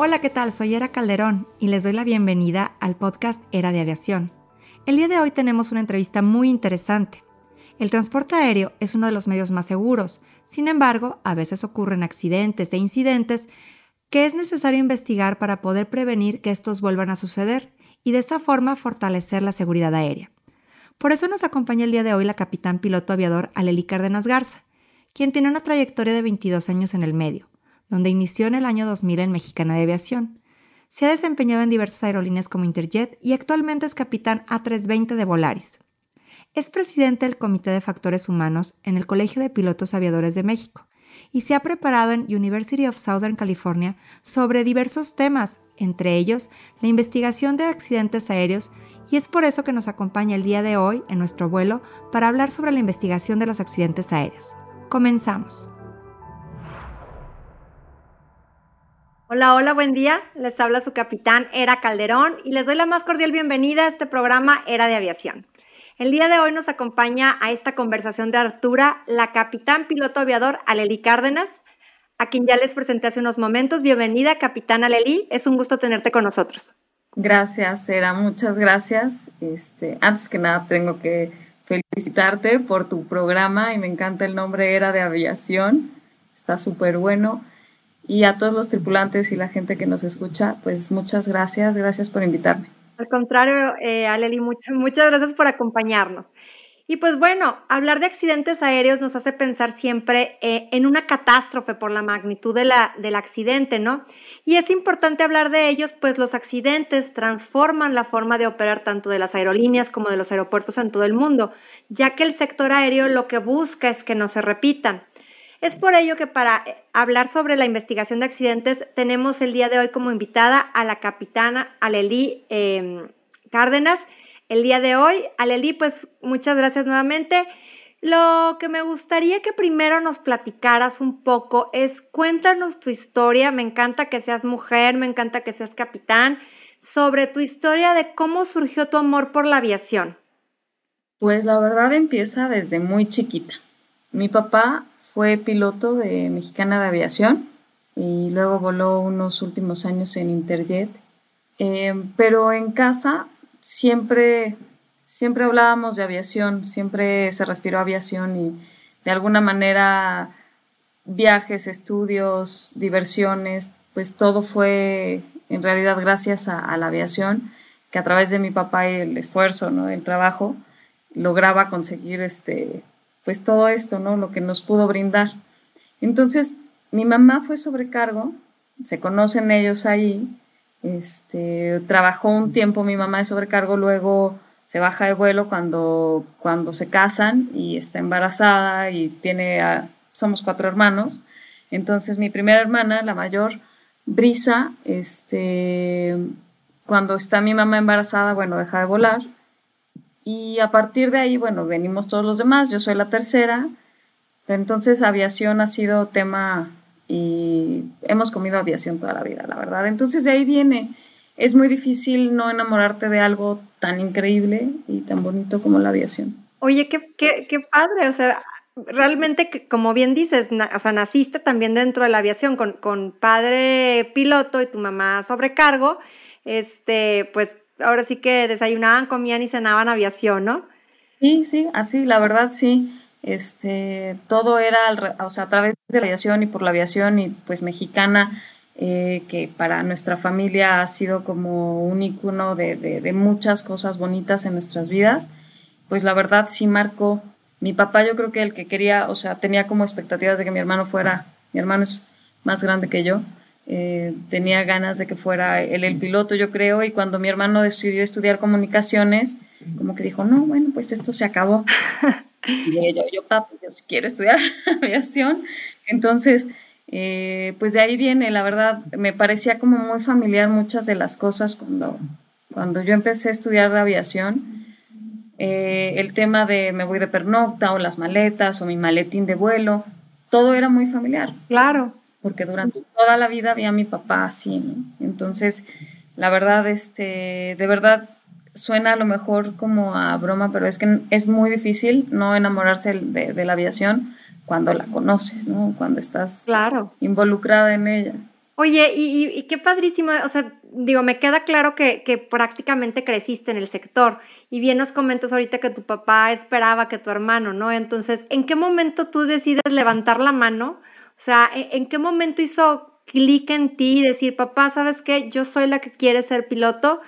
Hola, ¿qué tal? Soy Era Calderón y les doy la bienvenida al podcast Era de Aviación. El día de hoy tenemos una entrevista muy interesante. El transporte aéreo es uno de los medios más seguros, sin embargo, a veces ocurren accidentes e incidentes que es necesario investigar para poder prevenir que estos vuelvan a suceder y de esta forma fortalecer la seguridad aérea. Por eso nos acompaña el día de hoy la capitán piloto aviador Aleli Cárdenas Garza, quien tiene una trayectoria de 22 años en el medio donde inició en el año 2000 en Mexicana de Aviación. Se ha desempeñado en diversas aerolíneas como Interjet y actualmente es capitán A320 de Volaris. Es presidente del Comité de Factores Humanos en el Colegio de Pilotos Aviadores de México y se ha preparado en University of Southern California sobre diversos temas, entre ellos la investigación de accidentes aéreos, y es por eso que nos acompaña el día de hoy en nuestro vuelo para hablar sobre la investigación de los accidentes aéreos. Comenzamos. Hola, hola, buen día. Les habla su capitán Era Calderón y les doy la más cordial bienvenida a este programa Era de Aviación. El día de hoy nos acompaña a esta conversación de Artura la capitán piloto aviador Aleli Cárdenas, a quien ya les presenté hace unos momentos. Bienvenida, capitán Aleli. Es un gusto tenerte con nosotros. Gracias, Era. Muchas gracias. Este, antes que nada, tengo que felicitarte por tu programa y me encanta el nombre Era de Aviación. Está súper bueno. Y a todos los tripulantes y la gente que nos escucha, pues muchas gracias, gracias por invitarme. Al contrario, eh, Aleli, muchas gracias por acompañarnos. Y pues bueno, hablar de accidentes aéreos nos hace pensar siempre eh, en una catástrofe por la magnitud de la, del accidente, ¿no? Y es importante hablar de ellos, pues los accidentes transforman la forma de operar tanto de las aerolíneas como de los aeropuertos en todo el mundo, ya que el sector aéreo lo que busca es que no se repitan. Es por ello que para eh, hablar sobre la investigación de accidentes tenemos el día de hoy como invitada a la capitana Aleli em, Cárdenas. El día de hoy, Aleli, pues muchas gracias nuevamente. Lo que me gustaría que primero nos platicaras un poco es cuéntanos tu historia. Me encanta que seas mujer, me encanta que seas capitán, sobre tu historia de cómo surgió tu amor por la aviación. Pues la verdad empieza desde muy chiquita. Mi papá fue piloto de Mexicana de Aviación y luego voló unos últimos años en Interjet. Eh, pero en casa siempre, siempre hablábamos de aviación, siempre se respiró aviación y de alguna manera viajes, estudios, diversiones, pues todo fue en realidad gracias a, la aviación, que a través de mi papá y el esfuerzo, ¿no? el trabajo, lograba conseguir este, pues todo esto, ¿no? Lo que nos pudo brindar. Entonces, mi mamá fue sobrecargo, se conocen ellos ahí, este, trabajó un tiempo mi mamá de sobrecargo, luego se baja de vuelo cuando, cuando se casan y está embarazada y tiene, somos cuatro hermanos. Entonces mi primera hermana, la mayor, Brisa, este, cuando está mi mamá embarazada, bueno, deja de volar y a partir de ahí, bueno, venimos todos los demás, yo soy la tercera, entonces aviación ha sido tema y hemos comido aviación toda la vida, la verdad. Entonces de ahí viene, es muy difícil no enamorarte de algo tan increíble y tan bonito como la aviación. Oye, qué, qué, qué padre, o sea, realmente, como bien dices, o sea, naciste también dentro de la aviación con, con padre piloto y tu mamá sobrecargo, este, pues ahora sí que desayunaban, comían y cenaban aviación, ¿no? Sí, sí, así, la verdad sí. Este, todo era o sea, a través de la aviación y por la aviación y pues mexicana, eh, que para nuestra familia ha sido como un icono de, de, muchas cosas bonitas en nuestras vidas, pues la verdad sí marcó. Mi papá yo creo que el que quería, o sea, tenía como expectativas de que mi hermano fuera, mi hermano es más grande que yo, eh, tenía ganas de que fuera él el piloto, yo creo, y cuando mi hermano decidió estudiar comunicaciones, como que dijo, no, bueno, pues esto se acabó. y yo, yo, papi, yo quiero estudiar aviación. Entonces, eh, pues de ahí viene, la verdad, me parecía como muy familiar muchas de las cosas cuando, cuando yo empecé a estudiar aviación. Eh, el tema de me voy de pernocta o las maletas o mi maletín de vuelo, todo era muy familiar. Claro. Porque durante toda la vida había a mi papá así, ¿no? Entonces, la verdad, este, de verdad, suena a lo mejor como a broma, pero es que es muy difícil no enamorarse de, la aviación cuando la conoces, ¿no? Cuando estás claro. involucrada en ella. Oye, y, qué padrísimo, o sea, digo, me queda claro que, que, prácticamente creciste en el sector y bien nos comentas ahorita que tu papá esperaba que tu hermano, ¿no? Entonces, ¿en qué momento tú decides levantar la mano? O sea, ¿en, qué momento hizo clic en ti y decir, papá, ¿sabes qué? Yo soy la que quiere ser piloto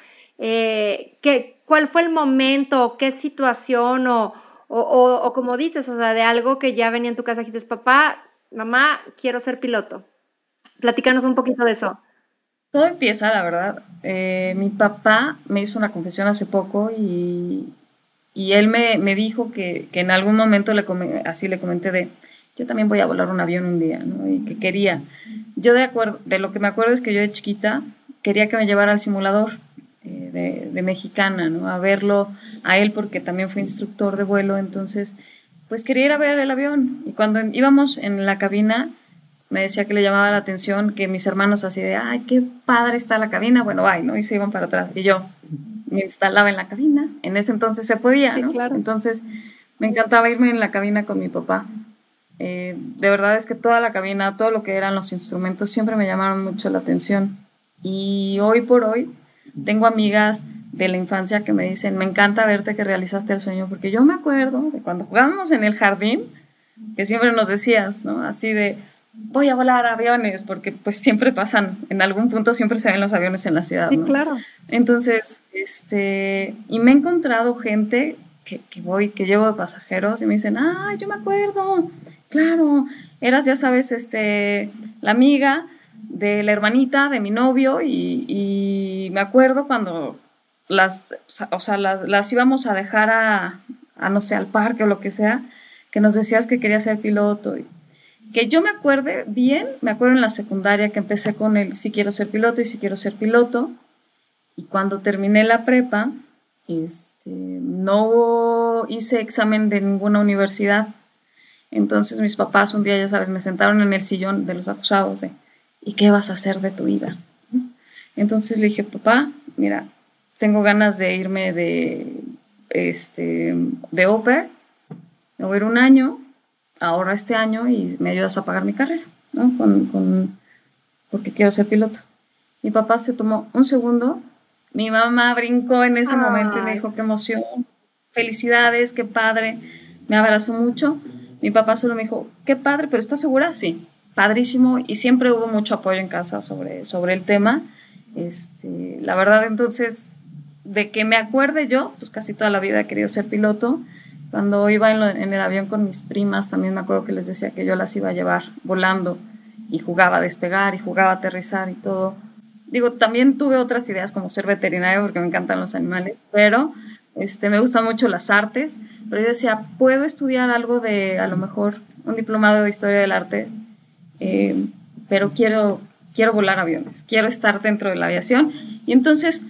eh, ¿cuál fue el momento, qué situación o, o, como dices, o sea, de algo que ya venía en tu casa y dices, papá, mamá, quiero ser piloto? Platícanos un poquito de eso. Todo empieza, la verdad. Eh, mi papá me hizo una confesión hace poco y, y él me, me dijo que, que, en algún momento le así le comenté de, yo también voy a volar un avión un día, ¿no? Y que quería. Yo de acuerdo, de lo que me acuerdo es que yo de chiquita quería que me llevara al simulador de, mexicana, ¿no? A verlo a él porque también fue instructor de vuelo, entonces pues quería ir a ver el avión. Y cuando íbamos en la cabina, me decía que le llamaba la atención que mis hermanos así de, ay, qué padre está la cabina, bueno, ay, ¿no? Y se iban para atrás. Y yo me instalaba en la cabina, en ese entonces se podía, ¿no? Claro. Entonces me encantaba irme en la cabina con mi papá. Eh, de verdad es que toda la cabina, todo lo que eran los instrumentos, siempre me llamaron mucho la atención. Y hoy por hoy, tengo amigas de la infancia que me dicen, me encanta verte que realizaste el sueño, porque yo me acuerdo de cuando jugábamos en el jardín, que siempre nos decías, ¿no? Así de, voy a volar aviones, porque pues siempre pasan, en algún punto siempre se ven los aviones en la ciudad. Sí, claro. Entonces, este, y me he encontrado gente que, que voy, que llevo de pasajeros y me dicen, ah, yo me acuerdo, claro, eras, ya sabes, este, la amiga de la hermanita de mi novio y, me acuerdo cuando las, o sea, las, íbamos a dejar a, no sé, al parque o lo que sea, que nos decías que quería ser piloto. Y, que yo me acuerde bien, me acuerdo en la secundaria que empecé con el si quiero ser piloto y si quiero ser piloto. Y cuando terminé la prepa, este, no hice examen de ninguna universidad. Entonces mis papás un día, ya sabes, me sentaron en el sillón de los acusados de, ¿y qué vas a hacer de tu vida? Entonces le dije, papá, mira, tengo ganas de irme de, este, de Oper, me voy a ir un año, ahora este año y me ayudas a pagar mi carrera, ¿no? Con, porque quiero ser piloto. Mi papá se tomó un segundo, mi mamá brincó en ese momento y me dijo, qué emoción, felicidades, qué padre, me abrazó mucho. Mi papá solo me dijo, qué padre, pero ¿estás segura? Sí padrísimo y siempre hubo mucho apoyo en casa sobre, sobre el tema. Este, la verdad, entonces, de que me acuerde yo, pues casi toda la vida he querido ser piloto. Cuando iba en, el avión con mis primas, también me acuerdo que les decía que yo las iba a llevar volando y jugaba a despegar y jugaba a aterrizar y todo. Digo, también tuve otras ideas como ser veterinario porque me encantan los animales, pero este, me gustan mucho las artes. Pero yo decía, puedo estudiar algo de, a lo mejor, un diplomado de historia del arte eh, pero quiero, quiero volar aviones, quiero estar dentro de la aviación. Y entonces,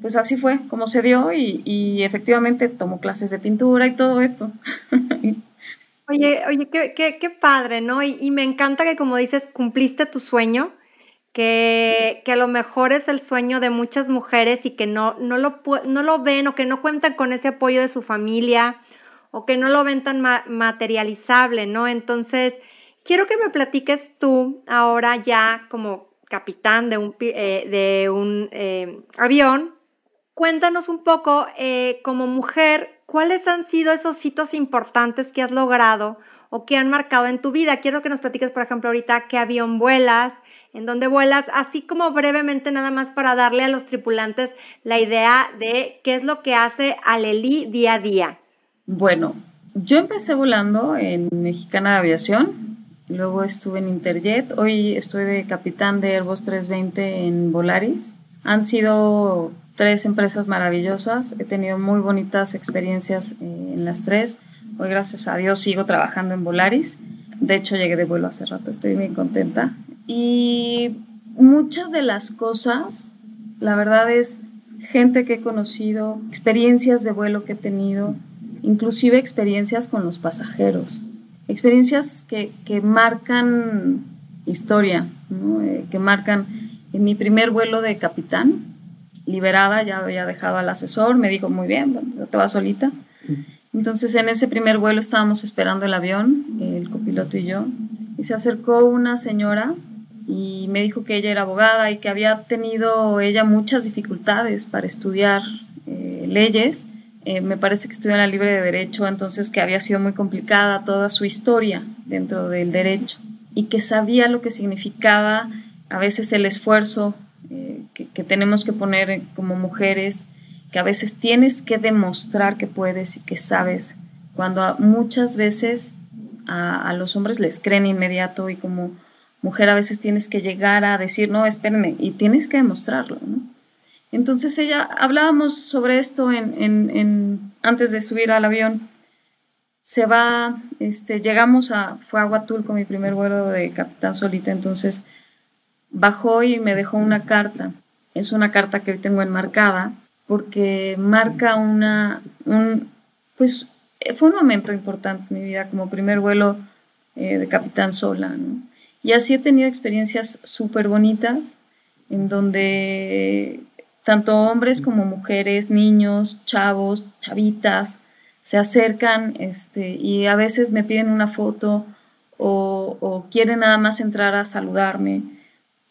pues así fue como se dio y, efectivamente tomó clases de pintura y todo esto. Oye, oye, qué, qué, padre, ¿no? Y, me encanta que como dices, cumpliste tu sueño, que, que, a lo mejor es el sueño de muchas mujeres y que no, no, lo, no lo ven o que no cuentan con ese apoyo de su familia o que no lo ven tan materializable, ¿no? Entonces, Quiero que me platiques tú ahora ya como capitán de un, eh, de un eh, avión. Cuéntanos un poco eh, como mujer, ¿cuáles han sido esos hitos importantes que has logrado o que han marcado en tu vida? Quiero que nos platiques, por ejemplo, ahorita qué avión vuelas, en dónde vuelas, así como brevemente nada más para darle a los tripulantes la idea de qué es lo que hace Aleli día a día. Bueno, yo empecé volando en Mexicana de Aviación, Luego estuve en Interjet. Hoy estoy de capitán de Airbus 320 en Volaris. Han sido tres empresas maravillosas. He tenido muy bonitas experiencias eh, en las tres. Hoy, gracias a Dios, sigo trabajando en Volaris. De hecho, llegué de vuelo hace rato, estoy muy contenta. Y muchas de las cosas, la verdad es gente que he conocido, experiencias de vuelo que he tenido, inclusive experiencias con los pasajeros, experiencias que, que marcan historia, eh, que marcan mi primer vuelo de capitán, liberada, ya había dejado al asesor, me dijo, muy bien, bueno, te vas solita. Entonces en ese primer vuelo estábamos esperando el avión, el copiloto y yo, y se acercó una señora y me dijo que ella era abogada y que había tenido ella muchas dificultades para estudiar eh, leyes. Eh, me parece que estudió en la libre de derecho, entonces que había sido muy complicada toda su historia dentro del derecho y que sabía lo que significaba a veces el esfuerzo que, tenemos que poner como mujeres, que a veces tienes que demostrar que puedes y que sabes, cuando muchas veces a, a los hombres les creen inmediato y como mujer a veces tienes que llegar a decir, no, espérenme, y tienes que demostrarlo. Entonces ella, hablábamos sobre esto en, antes de subir al avión, se va, este, llegamos a, fue a Huatul con mi primer vuelo de Capitán Solita, entonces bajó y me dejó una carta. Es una carta que hoy tengo enmarcada porque marca una, un, pues fue un momento importante en mi vida como primer vuelo eh, de Capitán Sola. Y así he tenido experiencias súper bonitas en donde tanto hombres como mujeres, niños, chavos, chavitas, se acercan este, y a veces me piden una foto o, o, quieren nada más entrar a saludarme.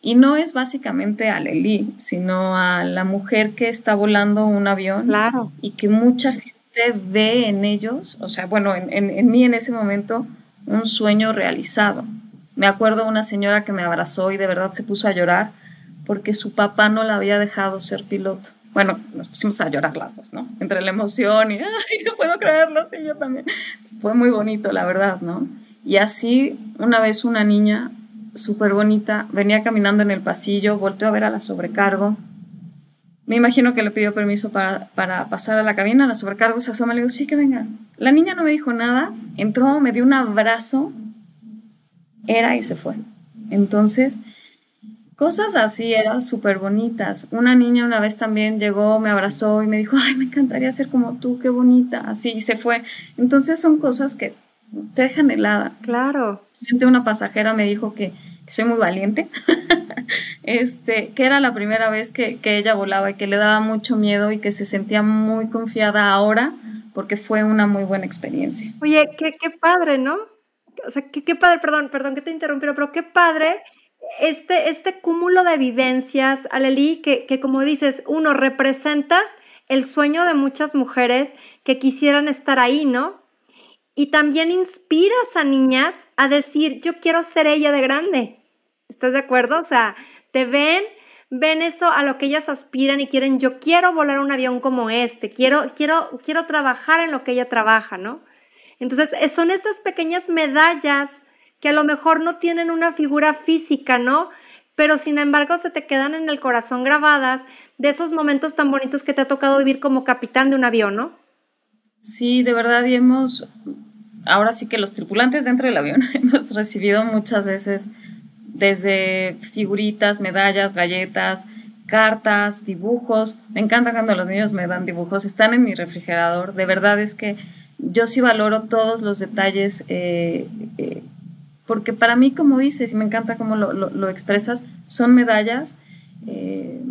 Y no es básicamente a Leli, sino a la mujer que está volando un avión claro. y que mucha gente ve en ellos, o sea, bueno, en, en, en mí en ese momento, un sueño realizado. Me acuerdo una señora que me abrazó y de verdad se puso a llorar porque su papá no la había dejado ser piloto. Bueno, nos pusimos a llorar las dos, ¿no? Entre la emoción y, ay, no puedo creerlo, sí, yo también. Fue muy bonito, la verdad, ¿no? Y así, una vez una niña súper bonita venía caminando en el pasillo, volteó a ver a la sobrecargo. Me imagino que le pidió permiso para, para pasar a la cabina, la sobrecargo se asoma, le digo, sí, que venga. La niña no me dijo nada, entró, me dio un abrazo era y se fue. Entonces, cosas así eran súper bonitas. Una niña una vez también llegó, me abrazó y me dijo, ay, me encantaría ser como tú, qué bonita, así, y se fue. Entonces son cosas que te dejan helada. Claro. Una pasajera me dijo que, soy muy valiente, este, que era la primera vez que, que ella volaba y que le daba mucho miedo y que se sentía muy confiada ahora porque fue una muy buena experiencia. Oye, qué, padre, ¿no? o sea, qué, qué padre, perdón, perdón que te interrumpiera, pero qué padre este, este cúmulo de vivencias, Aleli, que, que como dices, uno, representas el sueño de muchas mujeres que quisieran estar ahí, ¿no? Y también inspiras a niñas a decir, yo quiero ser ella de grande. ¿Estás de acuerdo? O sea, te ven, ven eso a lo que ellas aspiran y quieren, yo quiero volar un avión como este, quiero, quiero, quiero trabajar en lo que ella trabaja, ¿no? Entonces, eh, son estas pequeñas medallas que a lo mejor no tienen una figura física, ¿no? Pero sin embargo se te quedan en el corazón grabadas de esos momentos tan bonitos que te ha tocado vivir como capitán de un avión, ¿no? Sí, de verdad, y hemos, ahora sí que los tripulantes dentro del avión hemos recibido muchas veces desde figuritas, medallas, galletas, cartas, dibujos. Me encanta cuando los niños me dan dibujos, están en mi refrigerador. De verdad es que yo sí valoro todos los detalles, eh, eh, porque para mí, como dices, y me encanta cómo lo, lo, expresas, son medallas. Eh,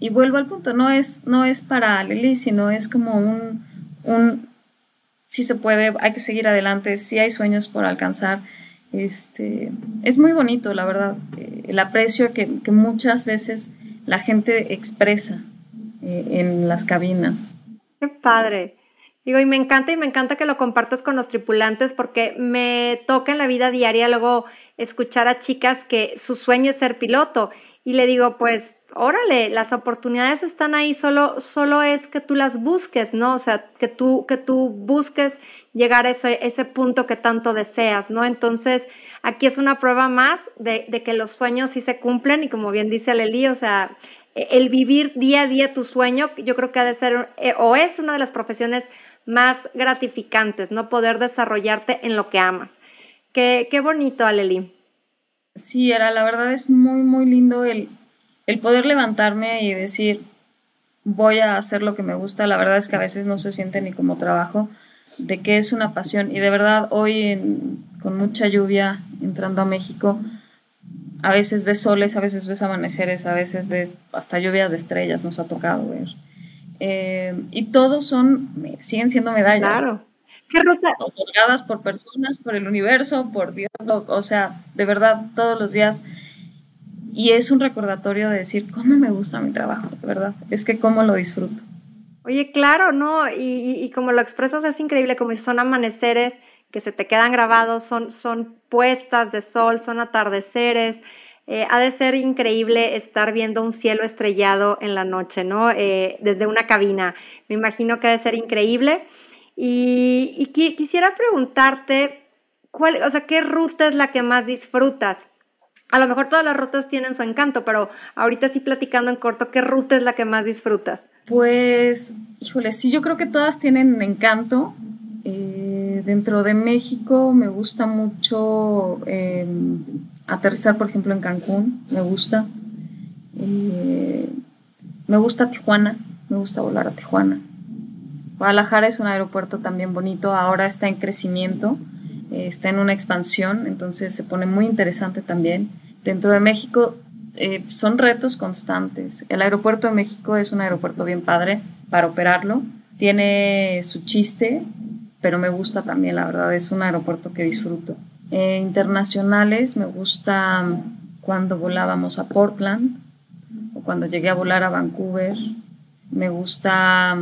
y vuelvo al punto, no es, no es para Lili, sino es como un, un, si se puede, hay que seguir adelante, si hay sueños por alcanzar. Este, es muy bonito, la verdad, el aprecio que, que, muchas veces la gente expresa en las cabinas. Qué padre. Digo, y me encanta y me encanta que lo compartas con los tripulantes porque me toca en la vida diaria luego escuchar a chicas que su sueño es ser piloto y le digo, pues, órale, las oportunidades están ahí, solo, solo es que tú las busques, ¿no? O sea, que tú, que tú busques llegar a ese, ese punto que tanto deseas, ¿no? Entonces, aquí es una prueba más de, de que los sueños sí se cumplen y como bien dice Leli, o sea, el vivir día a día tu sueño, yo creo que ha de ser eh, o es una de las profesiones más gratificantes, ¿no? Poder desarrollarte en lo que amas. Qué, qué bonito, Aleli. Sí, era, la verdad es muy, muy lindo el, el poder levantarme y decir, voy a hacer lo que me gusta. La verdad es que a veces no se siente ni como trabajo, de que es una pasión. Y de verdad, hoy con mucha lluvia entrando a México, a veces ves soles, a veces ves amaneceres, a veces ves hasta lluvias de estrellas, nos ha tocado ver. Eh, y todos son, siguen siendo medallas. Claro. ¿Qué ruta? Otorgadas por personas, por el universo, por Dios, o sea, de verdad, todos los días. Y es un recordatorio de decir, ¿cómo me gusta mi trabajo? Verdad, es que cómo lo disfruto. Oye, claro, ¿no? Y, y, como lo expresas es increíble, como son amaneceres que se te quedan grabados, son, son puestas de sol, son atardeceres. Eh, ha de ser increíble estar viendo un cielo estrellado en la noche, ¿no? Eh, desde una cabina. Me imagino que ha de ser increíble. Y, y quisiera preguntarte, ¿cuál, o sea, ¿qué ruta es la que más disfrutas? A lo mejor todas las rutas tienen su encanto, pero ahorita sí platicando en corto, ¿qué ruta es la que más disfrutas? Pues, híjole, sí, yo creo que todas tienen encanto. Eh, dentro de México me gusta mucho em, aterrizar, por ejemplo, en Cancún, me gusta. Eh, me gusta Tijuana, me gusta volar a Tijuana. Guadalajara es un aeropuerto también bonito, ahora está en crecimiento, eh, está en una expansión, entonces se pone muy interesante también dentro de México eh, son retos constantes. El aeropuerto de México es un aeropuerto bien padre para operarlo. Tiene su chiste, pero me gusta también, la verdad, es un aeropuerto que disfruto. Internacionales, me gusta cuando volábamos a Portland o cuando llegué a volar a Vancouver. Me gusta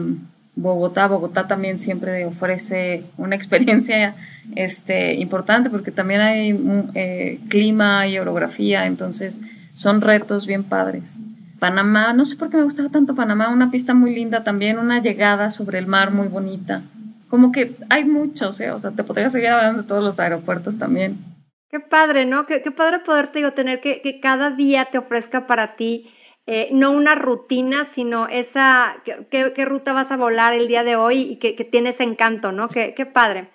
Bogotá. Bogotá también siempre ofrece una experiencia este, importante porque también hay eh, clima y orografía, entonces son retos bien padres. Panamá, no sé por qué me gustaba tanto Panamá, una pista muy linda también, una llegada sobre el mar muy bonita. Como que hay muchos, ¿eh? o sea, te podría seguir hablando de todos los aeropuertos también. Qué padre, ¿no? Qué, padre poderte digo, tener que cada día te ofrezca para ti eh, no una rutina, sino esa, qué, ruta vas a volar el día de hoy y que, que tienes encanto, ¿no? Qué, padre.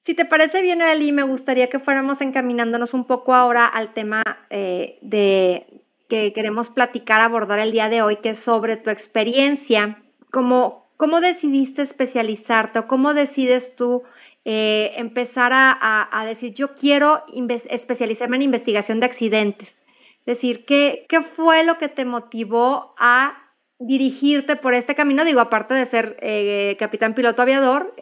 Si te parece bien, Eli, me gustaría que fuéramos encaminándonos un poco ahora al tema eh, de que queremos platicar, abordar el día de hoy, que es sobre tu experiencia. ¿Cómo, cómo decidiste especializarte o cómo decides tú eh, empezar a, decir, yo quiero especializarme en investigación de accidentes? Decir, ¿qué, ¿qué fue lo que te motivó a dirigirte por este camino? Digo, aparte de ser eh, capitán piloto aviador,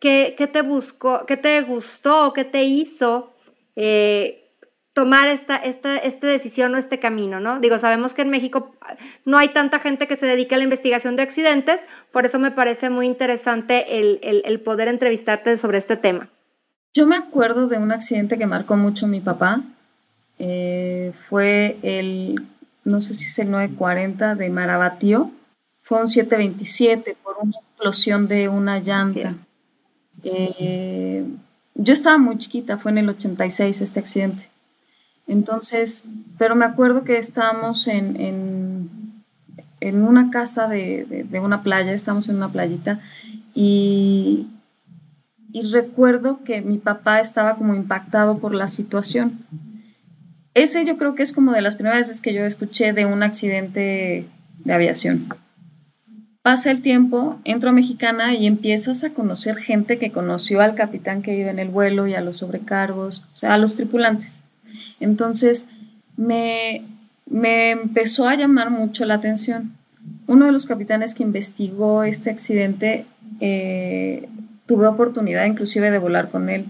¿Qué, te buscó, qué te gustó, qué te hizo eh, tomar esta, esta, decisión o este camino, ¿no? Digo, sabemos que en México no hay tanta gente que se dedique a la investigación de accidentes, por eso me parece muy interesante el, poder entrevistarte sobre este tema. Yo me acuerdo de un accidente que marcó mucho mi papá. Eh, fue el, no sé si es el 940 de Marabatío. Fue un 727 por una explosión de una llanta. Eh, yo estaba muy chiquita, fue en el 86 este accidente. Entonces, pero me acuerdo que estábamos en, en, una casa de, de, una playa, estábamos en una playita, y, y recuerdo que mi papá estaba como impactado por la situación. Ese yo creo que es como de las primeras veces que yo escuché de un accidente de aviación. Pasa el tiempo, entro a Mexicana y empiezas a conocer gente que conoció al capitán que iba en el vuelo y a los sobrecargos, o sea, a los tripulantes. Entonces, me, me empezó a llamar mucho la atención. Uno de los capitanes que investigó este accidente, eh, tuve oportunidad inclusive de volar con él.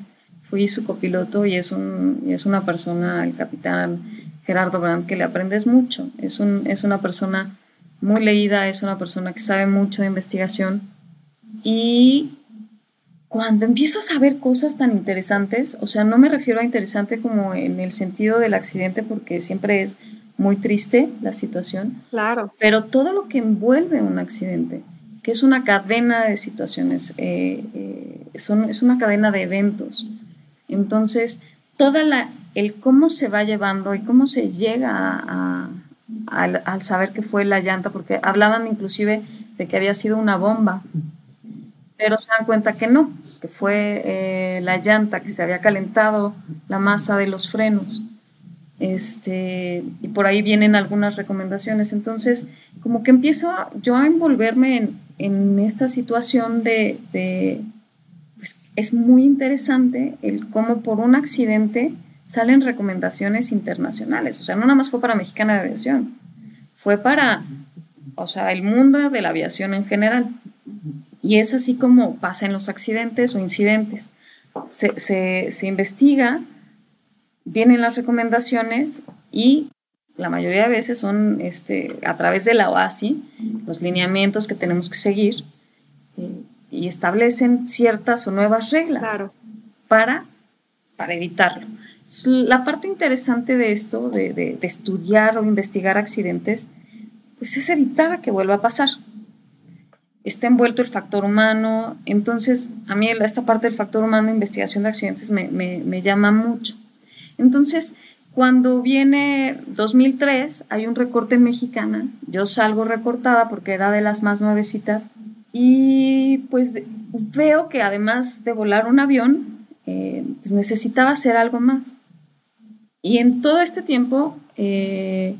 Fui su copiloto y es, un, y es una persona, el capitán Gerardo Brandt, que le aprendes mucho. Es, un, es una persona muy leída, es una persona que sabe mucho de investigación y cuando empiezas a ver cosas tan interesantes, o sea, no me refiero a interesante como en el sentido del accidente porque siempre es muy triste la situación, claro, pero todo lo que envuelve un accidente, que es una cadena de situaciones, eh, eh, es una cadena de eventos. Entonces, toda la, el cómo se va llevando y cómo se llega a al, saber que fue la llanta, porque hablaban inclusive de que había sido una bomba. pero se dan cuenta que no, que fue eh, la llanta que se había calentado la masa de los frenos. Este, y por ahí vienen algunas recomendaciones. Entonces, como que empiezo yo a envolverme en, esta situación de, es muy interesante el cómo por un accidente salen recomendaciones internacionales. O sea, no nada más fue para Mexicana de Aviación, fue para, o sea, el mundo de la aviación en general. Y es así como pasa los accidentes o incidentes. Se, investiga, vienen las recomendaciones y la mayoría de veces son este, a través de la OASI, los lineamientos que tenemos que seguir y establecen ciertas o nuevas reglas para, para evitarlo. La parte interesante de esto, de, de estudiar o investigar accidentes, pues es evitar que vuelva a pasar está envuelto el factor humano. Entonces, a mí esta parte del factor humano, investigación de accidentes, me, llama mucho. Entonces, cuando viene 2003, hay un recorte en Mexicana. Yo salgo recortada porque era de las más nuevecitas. Y pues veo que además de volar un avión, eh, pues necesitaba hacer algo más. Y en todo este tiempo, eh,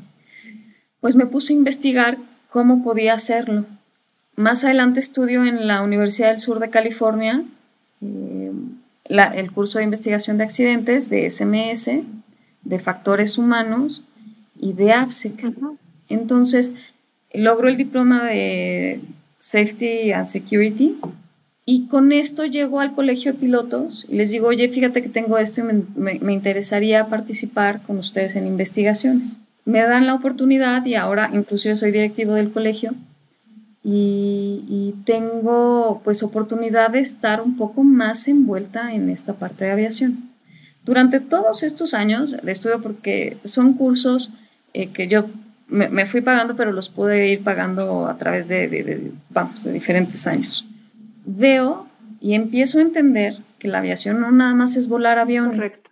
pues me puse a investigar cómo podía hacerlo. Más adelante estudio en la Universidad del Sur de California eh, el curso de investigación de accidentes de SMS, de factores humanos y de APSEC. Entonces, logro el diploma de Safety and Security y con esto llego al colegio de pilotos y les digo, oye, fíjate que tengo esto y me, me interesaría participar con ustedes en investigaciones. Me dan la oportunidad y ahora inclusive soy directivo del colegio y, tengo pues oportunidad de estar un poco más envuelta en esta parte de aviación. Durante todos estos años de estudio, porque son cursos eh, que yo me, fui pagando, pero los pude ir pagando a través de, vamos, de diferentes años. Veo y empiezo a entender que la aviación no nada más es volar aviones. Correcto.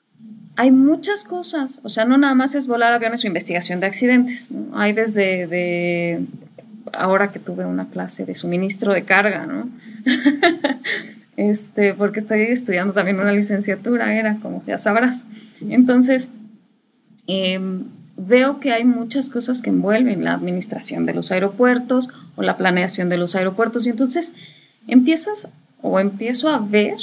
Hay muchas cosas, o sea, no nada más es volar aviones o investigación de accidentes. Hay desde de ahora que tuve una clase de suministro de carga, ¿no? este, porque estoy estudiando también una licenciatura, era como ya sabrás. Entonces, em, veo que hay muchas cosas que envuelven la administración de los aeropuertos o la planeación de los aeropuertos y entonces empiezas o empiezo a ver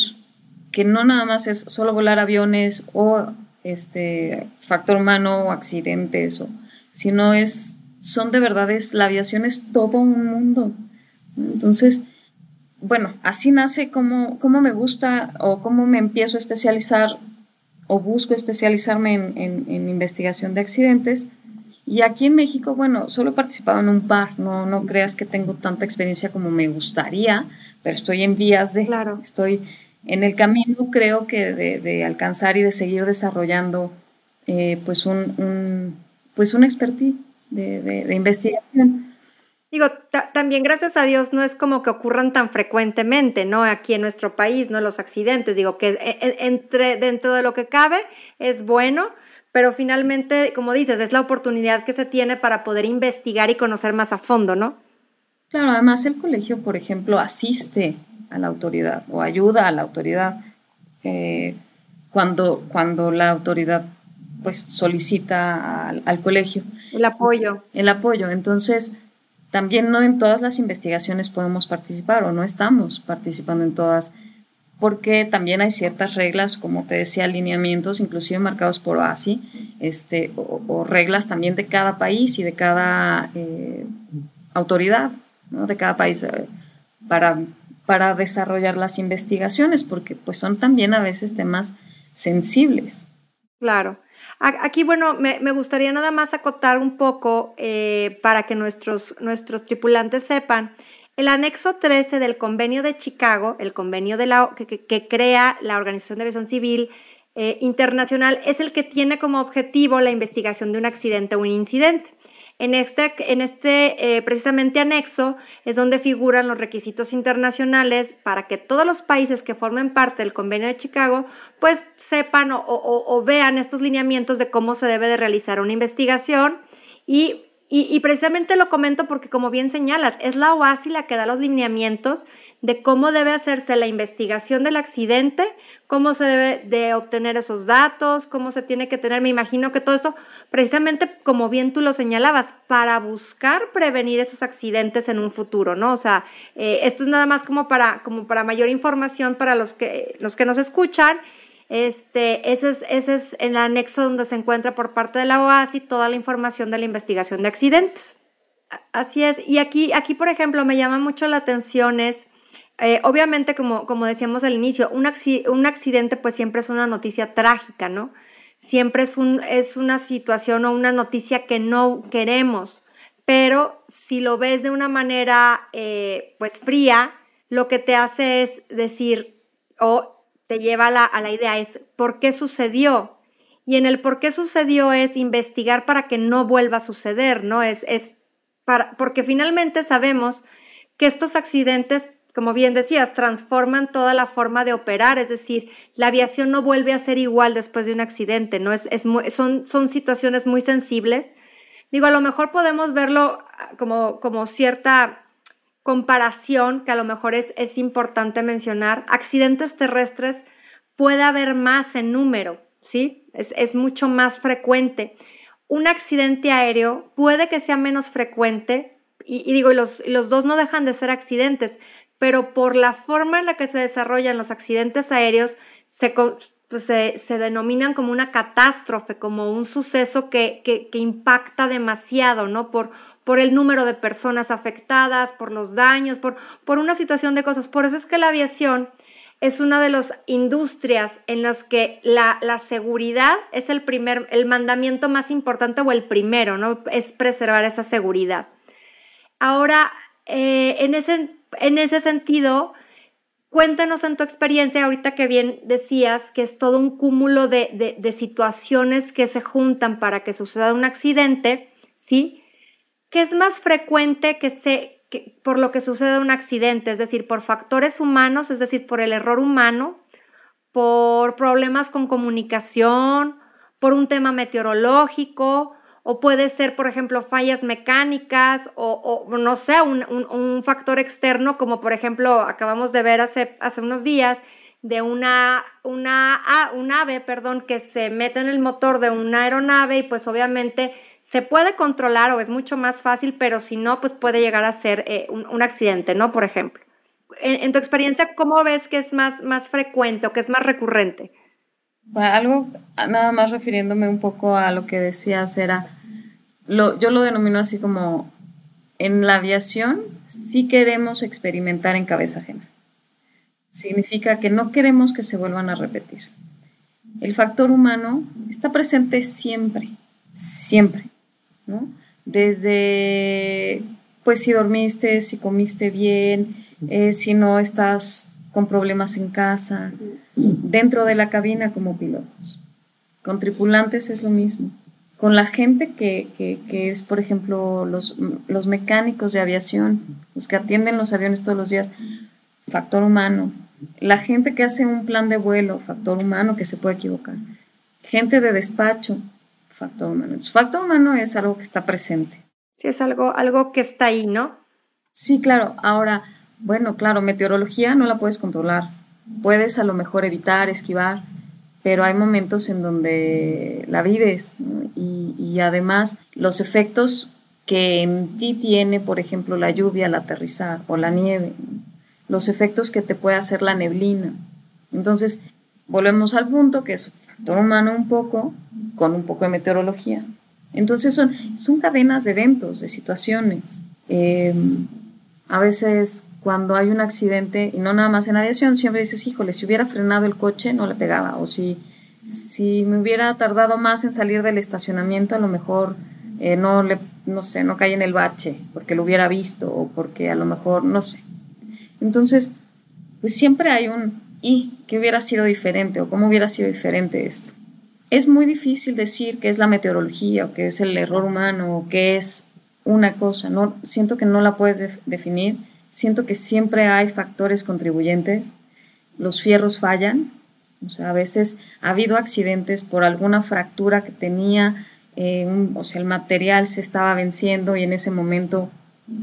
que no nada más es solo volar aviones o este factor humano o accidentes, o, sino es son de verdad, es, la aviación es todo un mundo. Entonces, bueno, así nace cómo, me gusta o cómo me empiezo a especializar o busco especializarme en, investigación de accidentes. Y aquí en México, bueno, solo he participado en un par, no, no creas que tengo tanta experiencia como me gustaría, pero estoy en vías de, claro. estoy en el camino, creo que de, alcanzar y de seguir desarrollando eh, pues un, un, pues un expertise de, investigación. También gracias a Dios no es como que ocurran tan frecuentemente, ¿no? Aquí en nuestro país, ¿no? Los accidentes, digo que e, e, entre, dentro de lo que cabe es bueno, pero finalmente, como dices, es la oportunidad que se tiene para poder investigar y conocer más a fondo, ¿no? Claro, además el colegio, por ejemplo, asiste a la autoridad o ayuda a la autoridad eh, cuando, cuando la autoridad pues solicita al, colegio. El apoyo. El apoyo. Entonces, también no en todas las investigaciones podemos participar o no estamos participando en todas, porque también hay ciertas reglas, como te decía, alineamientos, inclusive marcados por OASI, este, o, reglas también de cada país y de cada eh, autoridad, ¿no? de cada país, eh, para, para desarrollar las investigaciones, porque pues son también a veces temas sensibles. Claro. Aquí, bueno, me, gustaría nada más acotar un poco eh, para que nuestros, nuestros tripulantes sepan. El anexo 13 del convenio de Chicago, el convenio de la, que, crea la Organización de Aviación Civil eh, Internacional, es el que tiene como objetivo la investigación de un accidente o un incidente. En este, en este eh, precisamente anexo es donde figuran los requisitos internacionales para que todos los países que formen parte del convenio de Chicago pues sepan o, vean estos lineamientos de cómo se debe de realizar una investigación y Y, precisamente lo comento porque, como bien señalas, es la OASI la que da los lineamientos de cómo debe hacerse la investigación del accidente, cómo se debe de obtener esos datos, cómo se tiene que tener. Me imagino que todo esto, precisamente como bien tú lo señalabas, para buscar prevenir esos accidentes en un futuro, ¿no? O sea, eh, esto es nada más como para, como para mayor información para los que, los que nos escuchan este, ese es, ese es el anexo donde se encuentra por parte de la OASI toda la información de la investigación de accidentes. Así es. Y aquí, aquí por ejemplo, me llama mucho la atención es, eh, obviamente, como, como decíamos al inicio, un, un accidente pues siempre es una noticia trágica, ¿no? Siempre es, un, es una situación o una noticia que no queremos, pero si lo ves de una manera eh, pues fría, lo que te hace es decir, o te lleva a la, a la idea es por qué sucedió. Y en el por qué sucedió es investigar para que no vuelva a suceder, ¿no? Es, es para, porque finalmente sabemos que estos accidentes, como bien decías, transforman toda la forma de operar, es decir, la aviación no vuelve a ser igual después de un accidente, ¿no? Es, es son, son situaciones muy sensibles. Digo, a lo mejor podemos verlo ah, como, como cierta comparación que a lo mejor es, importante mencionar, accidentes terrestres puede haber más en número, ¿sí? Es, mucho más frecuente. Un accidente aéreo puede que sea menos frecuente, y, digo, los, los dos no dejan de ser accidentes, pero por la forma en la que se desarrollan los accidentes aéreos, se, pues denominan como una catástrofe, como un suceso que, que, impacta demasiado, ¿no? Por, por el número de personas afectadas, por los daños, por, por una situación de cosas. Por eso es que la aviación es una de las industrias en las que la, la, seguridad es el primer, el mandamiento más importante o el primero, ¿no? Es preservar esa seguridad. Ahora, eh, en, ese, en ese sentido, Cuéntanos en tu experiencia, ahorita que bien decías que es todo un cúmulo de, situaciones que se juntan para que suceda un accidente, ¿sí? ¿Qué es más frecuente que se, por lo que sucede un accidente? Es decir, por factores humanos, es decir, por el error humano, por problemas con comunicación, por un tema meteorológico, o puede ser, por ejemplo, fallas mecánicas o, no sé, un, factor externo, como por ejemplo acabamos de ver hace, hace unos días de una, una ah, un ave perdón, que se mete en el motor de una aeronave y pues obviamente se puede controlar o es mucho más fácil, pero si no, pues puede llegar a ser eh, un, accidente, ¿no? Por ejemplo. En, tu experiencia, ¿cómo ves que es más, más frecuente o que es más recurrente? algo, nada más refiriéndome un poco a lo que decías, era, lo, yo lo denomino así como, en la aviación sí queremos experimentar en cabeza ajena. Significa que no queremos que se vuelvan a repetir. El factor humano está presente siempre, siempre, ¿no? Desde, pues si dormiste, si comiste bien, eh, si no estás con problemas en casa, dentro de la cabina como pilotos. Con tripulantes es lo mismo. Con la gente que, que, es, por ejemplo, los, los mecánicos de aviación, los que atienden los aviones todos los días, factor humano. La gente que hace un plan de vuelo, factor humano que se puede equivocar. Gente de despacho, factor humano. El factor humano es algo que está presente. Sí, es algo, algo que está ahí, ¿no? Sí, claro. Ahora, bueno, claro, meteorología no la puedes controlar. Puedes a lo mejor evitar, esquivar, pero hay momentos en donde la vives y, además los efectos que en ti tiene, por ejemplo, la lluvia al aterrizar o la nieve, los efectos que te puede hacer la neblina. Entonces, volvemos al punto que es factor humano un poco con un poco de meteorología. Entonces son, son cadenas de eventos, de situaciones. Eh, a veces cuando hay un accidente, y no nada más en aviación, siempre dices, híjole, si hubiera frenado el coche no le pegaba, o si, si me hubiera tardado más en salir del estacionamiento, a lo mejor eh, no le, no sé, no cae en el bache, porque lo hubiera visto, o porque a lo mejor, no sé. Entonces, pues siempre hay un y que hubiera sido diferente, o cómo hubiera sido diferente esto. Es muy difícil decir que es la meteorología, o que es el error humano, o que es una cosa, no, siento que no la puedes definir siento que siempre hay factores contribuyentes. Los fierros fallan, o sea, a veces ha habido accidentes por alguna fractura que tenía eh, o sea, el material se estaba venciendo y en ese momento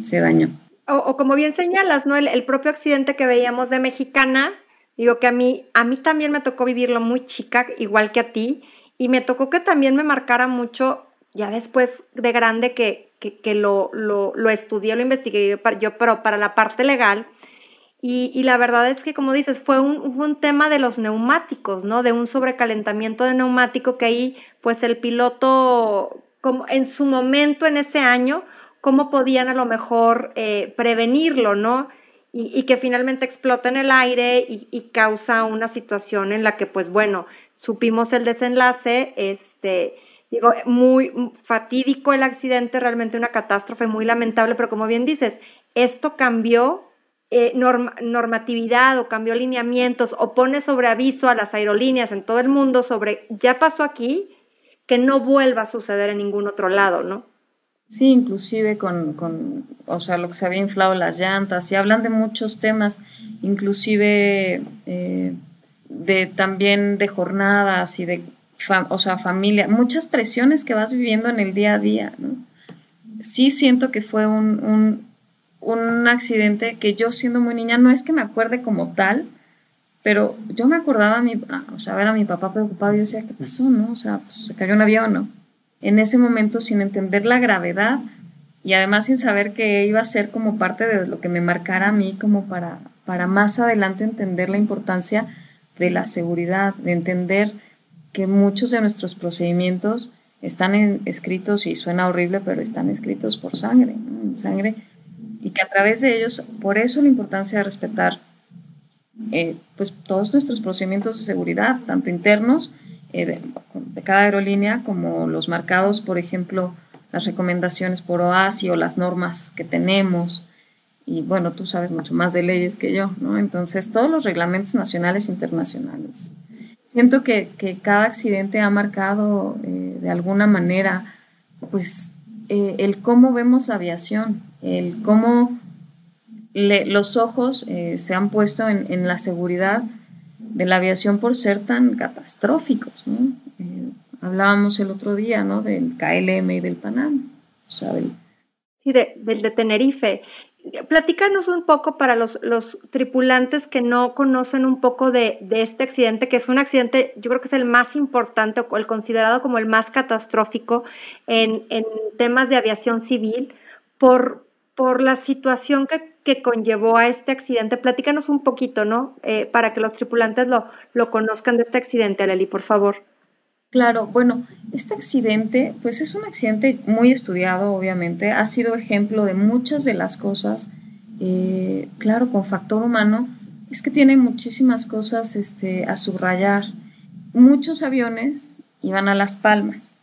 se dañó. O, como bien señalas, ¿no? El, propio accidente que veíamos de Mexicana, digo que a mí, a mí también me tocó vivirlo muy chica, igual que a ti, y me tocó que también me marcara mucho, ya después de grande que, que, lo, lo, lo, estudié, lo investigué yo, pero para la parte legal, y, la verdad es que, como dices, fue un, un, tema de los neumáticos, ¿no? De un sobrecalentamiento de neumático que ahí, pues el piloto, como en su momento, en ese año, cómo podían a lo mejor eh, prevenirlo, ¿no? Y, que finalmente explota en el aire y, causa una situación en la que, pues bueno, supimos el desenlace, este, digo, muy fatídico el accidente, realmente una catástrofe muy lamentable, pero como bien dices, esto cambió eh, normatividad o cambió lineamientos o pone sobre aviso a las aerolíneas en todo el mundo sobre ya pasó aquí, que no vuelva a suceder en ningún otro lado, ¿no? Sí, inclusive con, con, o sea, lo que se había inflado las llantas y hablan de muchos temas, inclusive eh, de también de jornadas y de, o sea, familia, muchas presiones que vas viviendo en el día a día, ¿no? Sí siento que fue un un accidente que yo siendo muy niña, no es que me acuerde como tal, pero yo me acordaba a mi, o sea, ver a mi papá preocupado, yo decía, ¿qué pasó, no? O sea, pues, se cayó un avión, ¿no? En ese momento, sin entender la gravedad y además sin saber que iba a ser como parte de lo que me marcara a mí, como para, para más adelante entender la importancia de la seguridad, de entender que muchos de nuestros procedimientos están escritos, y suena horrible, pero están escritos por sangre, sangre y que a través de ellos, por eso la importancia de respetar eh, pues todos nuestros procedimientos de seguridad, tanto internos eh, de, cada aerolínea como los marcados, por ejemplo, las recomendaciones por OASI o las normas que tenemos. Y bueno, tú sabes mucho más de leyes que yo, ¿no? Entonces, todos los reglamentos nacionales e internacionales. Siento que, que cada accidente ha marcado eh, de alguna manera, pues, el cómo vemos la aviación, el cómo los ojos eh, se han puesto en, la seguridad de la aviación por ser tan catastróficos. Eh, hablábamos el otro día ¿no? del KLM y del Panam. Sí, del de Tenerife. Platícanos un poco para los, los, tripulantes que no conocen un poco de, este accidente, que es un accidente, yo creo que es el más importante o el considerado como el más catastrófico en, en temas de aviación civil, por, por la situación que, que, conllevó a este accidente. Platícanos un poquito, ¿no? Eh, para que los tripulantes lo, lo conozcan de este accidente, Aleli, por favor. Claro, bueno, este accidente, pues es un accidente muy estudiado, obviamente, ha sido ejemplo de muchas de las cosas, eh, claro, con factor humano, es que tiene muchísimas cosas este, a subrayar. Muchos aviones iban a Las Palmas,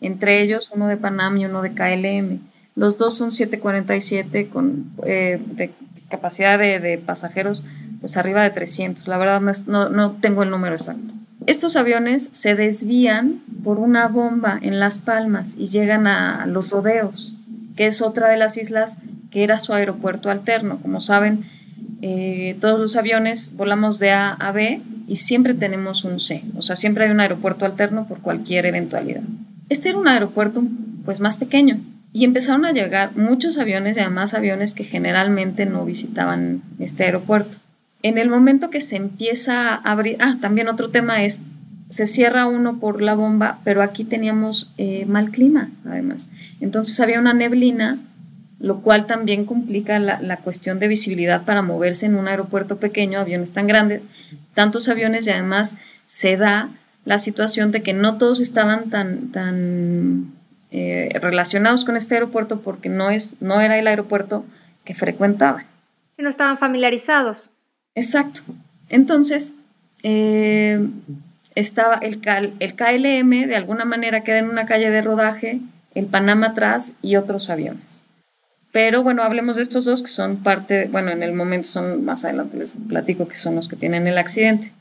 entre ellos uno de Panam y uno de KLM. Los dos son 747 con eh, de capacidad de, pasajeros pues arriba de 300. La verdad no, tengo el número exacto. Estos aviones se desvían por una bomba en Las Palmas y llegan a Los Rodeos, que es otra de las islas que era su aeropuerto alterno. Como saben, eh, todos los aviones volamos de A a B y siempre tenemos un C, o sea, siempre hay un aeropuerto alterno por cualquier eventualidad. Este era un aeropuerto pues más pequeño, y empezaron a llegar muchos aviones y además aviones que generalmente no visitaban este aeropuerto. En el momento que se empieza a abrir, ah, también otro tema es, se cierra uno por la bomba, pero aquí teníamos eh, mal clima además. Entonces había una neblina, lo cual también complica la, la, cuestión de visibilidad para moverse en un aeropuerto pequeño, aviones tan grandes, tantos aviones y además se da la situación de que no todos estaban tan, tan eh, relacionados con este aeropuerto porque no, es, no era el aeropuerto que frecuentaban. Si no estaban familiarizados. Exacto. Entonces, eh, estaba el, el KLM, de alguna manera queda en una calle de rodaje, el Panamá atrás y otros aviones. Pero bueno, hablemos de estos dos que son parte, bueno, en el momento son, más adelante les platico que son los que tienen el accidente.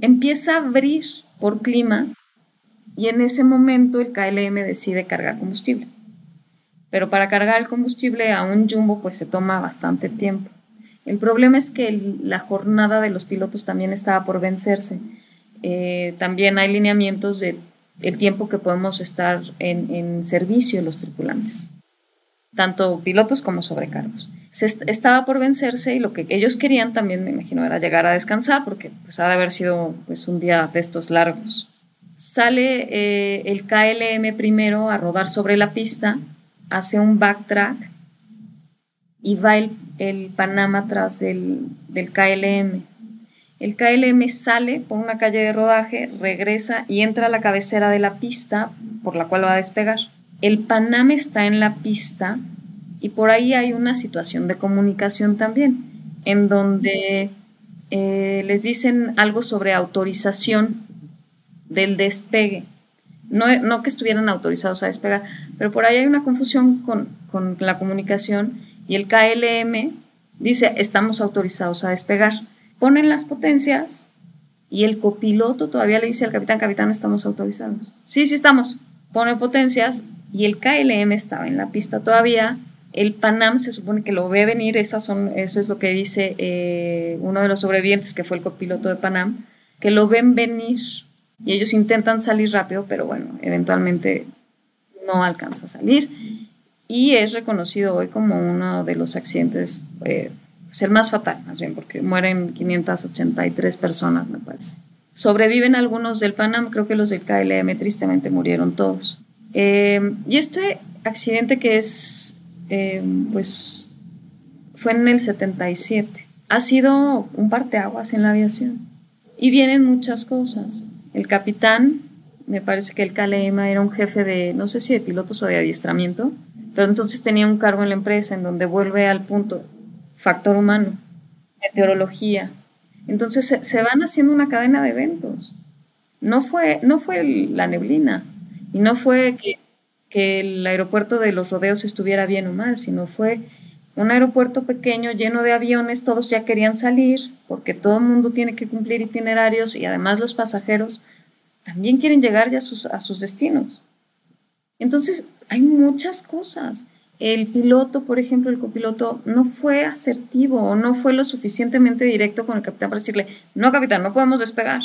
Empieza a abrir por clima y en ese momento el KLM decide cargar combustible. Pero para cargar el combustible a un jumbo pues se toma bastante tiempo. El problema es que la jornada de los pilotos también estaba por vencerse. Eh, también hay lineamientos de el tiempo que podemos estar en, en servicio los tripulantes, tanto pilotos como sobrecargos. Estaba por vencerse y lo que ellos querían también, me imagino, era llegar a descansar porque pues, ha de haber sido pues, un día de estos largos. Sale eh, el KLM primero a rodar sobre la pista, hace un backtrack y va el, el Panama atrás del, del KLM el KLM sale por una calle de rodaje, regresa y entra a la cabecera de la pista por la cual va a despegar. El Panam está en la pista y por ahí hay una situación de comunicación también, en donde eh, les dicen algo sobre autorización del despegue. No, no, que estuvieran autorizados a despegar, pero por ahí hay una confusión con, con la comunicación y el KLM dice estamos autorizados a despegar ponen las potencias y el copiloto todavía le dice al capitán, capitán, estamos autorizados. Sí, sí estamos. Pone potencias y el KLM estaba en la pista todavía. El Panam se supone que lo ve venir, esas son, eso es lo que dice eh, uno de los sobrevivientes, que fue el copiloto de Panam, que lo ven venir y ellos intentan salir rápido, pero bueno, eventualmente no alcanza a salir. Y es reconocido hoy como uno de los accidentes eh, ser más fatal, más bien, porque mueren 583 personas, me parece. Sobreviven algunos del Panam, creo que los del KLM tristemente murieron todos. Eh, y este accidente que es, eh, pues, fue en el 77, ha sido un parteaguas en la aviación. Y vienen muchas cosas. El capitán, me parece que el KLM era un jefe de, no sé si de pilotos o de adiestramiento, pero entonces tenía un cargo en la empresa en donde vuelve al punto, factor humano, meteorología. Entonces se, van haciendo una cadena de eventos. No fue, no fue la neblina y no fue que, que el aeropuerto de los rodeos estuviera bien o mal, sino fue un aeropuerto pequeño lleno de aviones, todos ya querían salir porque todo el mundo tiene que cumplir itinerarios y además los pasajeros también quieren llegar ya a sus, destinos. Entonces, hay muchas cosas el piloto, por ejemplo, el copiloto, no fue asertivo o no fue lo suficientemente directo con el capitán para decirle, no, capitán, no podemos despegar.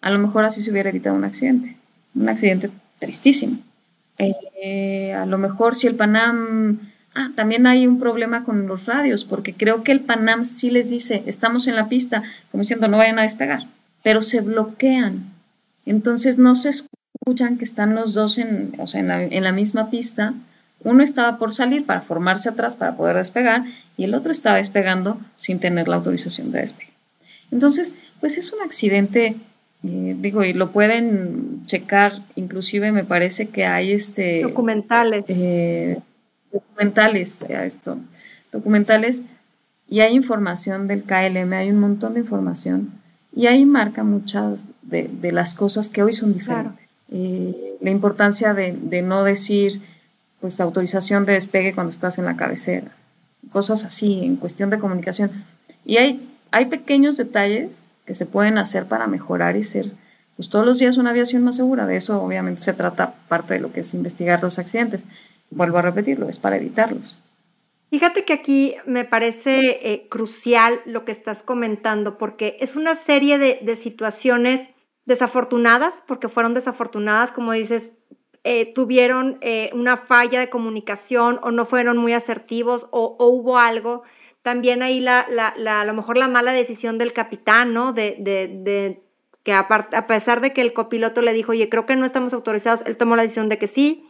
A lo mejor así se hubiera evitado un accidente, un accidente tristísimo. Eh, a lo mejor si el Panam... Ah, también hay un problema con los radios, porque creo que el Panam sí les dice, estamos en la pista, como diciendo, no vayan a despegar, pero se bloquean. Entonces no se escuchan que están los dos en, o sea, en, la, en la misma pista uno estaba por salir para formarse atrás para poder despegar y el otro estaba despegando sin tener la autorización de despegue. Entonces, pues es un accidente, eh, digo, y lo pueden checar, inclusive me parece que hay este... Documentales. Eh, documentales, esto, documentales, y hay información del KLM, hay un montón de información, y ahí marca muchas de, las cosas que hoy son diferentes. Eh, la importancia de, de no decir pues autorización de despegue cuando estás en la cabecera, cosas así en cuestión de comunicación. Y hay, hay pequeños detalles que se pueden hacer para mejorar y ser pues todos los días una aviación más segura. De eso obviamente se trata parte de lo que es investigar los accidentes. Vuelvo a repetirlo, es para evitarlos. Fíjate que aquí me parece eh, crucial lo que estás comentando, porque es una serie de, de situaciones desafortunadas, porque fueron desafortunadas, como dices, eh, tuvieron eh, una falla de comunicación o no fueron muy asertivos o, hubo algo. También ahí la, la, a lo mejor la mala decisión del capitán, ¿no? De, de, que a, a, pesar de que el copiloto le dijo, oye, creo que no estamos autorizados, él tomó la decisión de que sí.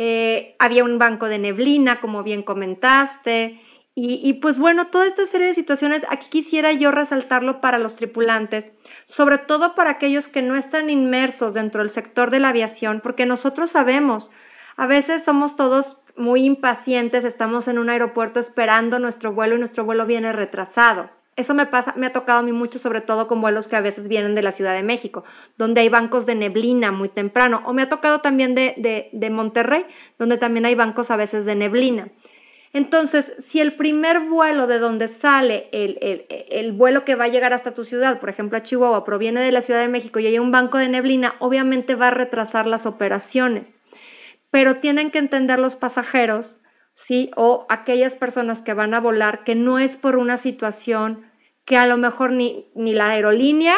Eh, había un banco de neblina, como bien comentaste. Y, pues bueno, toda esta serie de situaciones, aquí quisiera yo resaltarlo para los tripulantes, sobre todo para aquellos que no están inmersos dentro del sector de la aviación, porque nosotros sabemos, a veces somos todos muy impacientes, estamos en un aeropuerto esperando nuestro vuelo y nuestro vuelo viene retrasado. Eso me pasa, me ha tocado a mí mucho, sobre todo con vuelos que a veces vienen de la Ciudad de México, donde hay bancos de neblina muy temprano. O me ha tocado también de, de, de Monterrey, donde también hay bancos a veces de neblina. Entonces, si el primer vuelo de donde sale el, vuelo que va a llegar hasta tu ciudad, por ejemplo a Chihuahua, proviene de la Ciudad de México y hay un banco de neblina, obviamente va a retrasar las operaciones. Pero tienen que entender los pasajeros, ¿sí? O aquellas personas que van a volar, que no es por una situación que a lo mejor ni, ni la aerolínea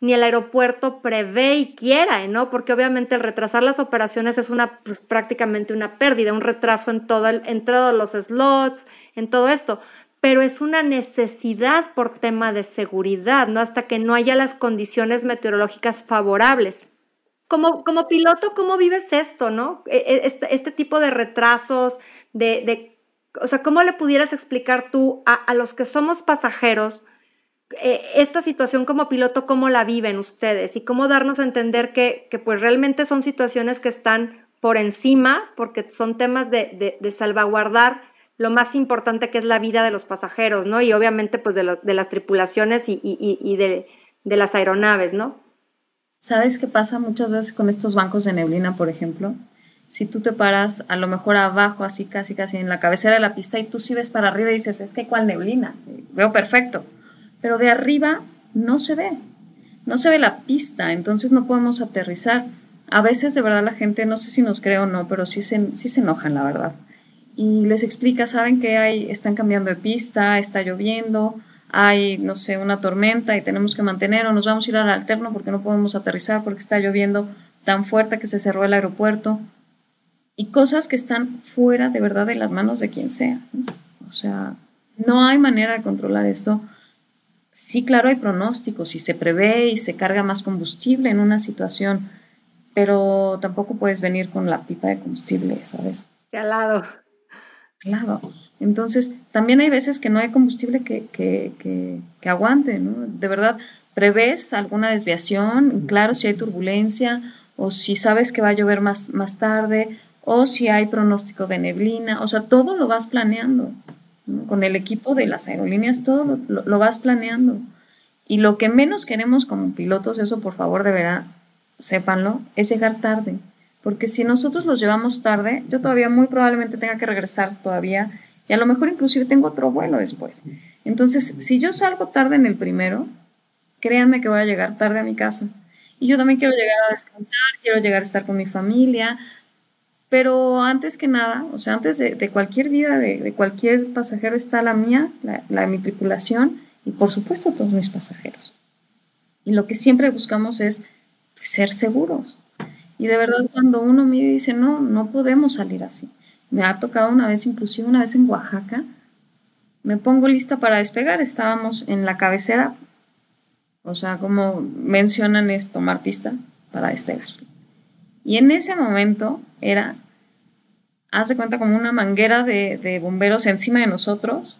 ni el aeropuerto prevé y quiera, ¿no? Porque obviamente el retrasar las operaciones es una, pues, prácticamente una pérdida, un retraso en, todo el, en todos los slots, en todo esto pero es una necesidad por tema de seguridad, ¿no? Hasta que no haya las condiciones meteorológicas favorables. Como, como piloto, ¿cómo vives esto, no? E, e, este, este tipo de retrasos, de, o sea, ¿cómo le pudieras explicar tú a, a los que somos pasajeros eh, esta situación como piloto, cómo la viven ustedes y cómo darnos a entender que, que pues realmente son situaciones que están por encima, porque son temas de, de, de salvaguardar lo más importante que es la vida de los pasajeros, ¿no? Y obviamente pues de, las tripulaciones y, y, de, de, las aeronaves, ¿no? ¿Sabes qué pasa muchas veces con estos bancos de neblina, por ejemplo? Si tú te paras a lo mejor abajo, así casi casi en la cabecera de la pista y tú sí ves para arriba y dices, es que cuál neblina, veo perfecto, pero de arriba no se ve, no se ve la pista, entonces no podemos aterrizar. A veces de verdad la gente, no sé si nos cree o no, pero sí se, sí se enojan, la verdad y les explica, saben que hay, están cambiando de pista, está lloviendo, hay, no sé, una tormenta y tenemos que mantener o nos vamos a ir al alterno porque no podemos aterrizar porque está lloviendo tan fuerte que se cerró el aeropuerto y cosas que están fuera de verdad de las manos de quien sea. O sea, no hay manera de controlar esto. Sí, claro, hay pronósticos y se prevé y se carga más combustible en una situación, pero tampoco puedes venir con la pipa de combustible, ¿sabes? Al lado. Claro. Entonces, también hay veces que no hay combustible que, que, que, aguante, ¿no? De verdad, prevés alguna desviación, claro, si hay turbulencia, o si sabes que va a llover más, más tarde, o si hay pronóstico de neblina, o sea, todo lo vas planeando. Con el equipo de las aerolíneas, todo lo, vas planeando. Y lo que menos queremos como pilotos, eso por favor de verdad, sépanlo, es llegar tarde porque si nosotros los llevamos tarde, yo todavía muy probablemente tenga que regresar todavía y a lo mejor inclusive tengo otro vuelo después. Entonces, si yo salgo tarde en el primero, créanme que voy a llegar tarde a mi casa. Y yo también quiero llegar a descansar, quiero llegar a estar con mi familia, pero antes que nada, o sea, antes de, cualquier vida, de, cualquier pasajero está la mía, la, la de mi tripulación y por supuesto todos mis pasajeros. Y lo que siempre buscamos es pues, ser seguros. Y de verdad cuando uno mide dice, no, no podemos salir así. Me ha tocado una vez, inclusive una vez en Oaxaca, me pongo lista para despegar, estábamos en la cabecera, o sea, como mencionan es tomar pista para despegar. Y en ese momento era, hace cuenta como una manguera de, bomberos encima de nosotros,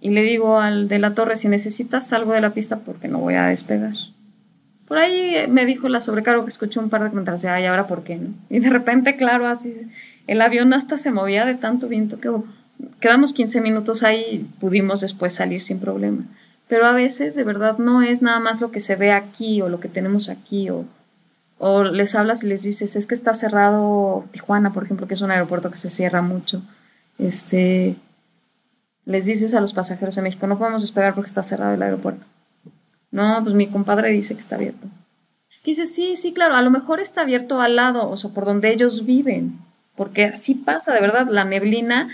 y le digo al de la torre, si necesitas salgo de la pista porque no voy a despegar. Por ahí me dijo la sobrecargo que escuchó un par de comentarios, ay, ahora por qué, no? Y de repente, claro, así el avión hasta se movía de tanto viento que quedamos 15 minutos ahí y pudimos después salir sin problema. Pero a veces, de verdad, no es nada más lo que se ve aquí o lo que tenemos aquí o, o les hablas y les dices, es que está cerrado Tijuana, por ejemplo, que es un aeropuerto que se cierra mucho. Este, les dices a los pasajeros de México, no podemos esperar porque está cerrado el aeropuerto. No, pues mi compadre dice que está abierto. dice, sí, sí, claro, a lo mejor está abierto al lado, o sea, por donde ellos viven, porque así pasa, de verdad, la neblina,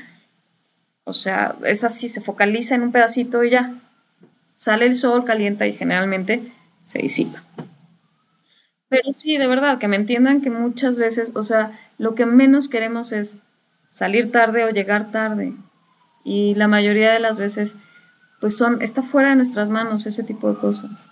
o sea, es así, se focaliza en un pedacito y ya. Sale el sol, calienta y generalmente se disipa. Pero sí, de verdad, que me entiendan que muchas veces, o sea, lo que menos queremos es salir tarde o llegar tarde. Y la mayoría de las veces pues son, está fuera de nuestras manos ese tipo de cosas.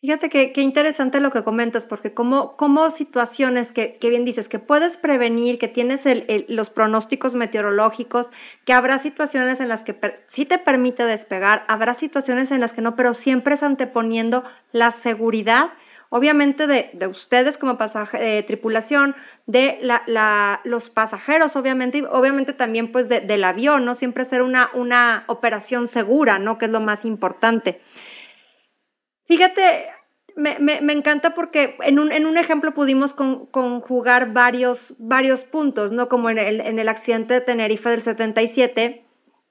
Fíjate que, qué interesante lo que comentas, porque como, como situaciones que, que, bien dices, que puedes prevenir, que tienes el, los pronósticos meteorológicos, que habrá situaciones en las que sí te permite despegar, habrá situaciones en las que no, pero siempre es anteponiendo la seguridad obviamente de, de ustedes como pasaje, tripulación, de la, la, los pasajeros, obviamente, y obviamente también pues de, del avión, ¿no? Siempre ser una, una operación segura, ¿no? Que es lo más importante. Fíjate, me, me, me, encanta porque en un, en un ejemplo pudimos con, conjugar varios, varios puntos, ¿no? Como en el, en el accidente de Tenerife del 77,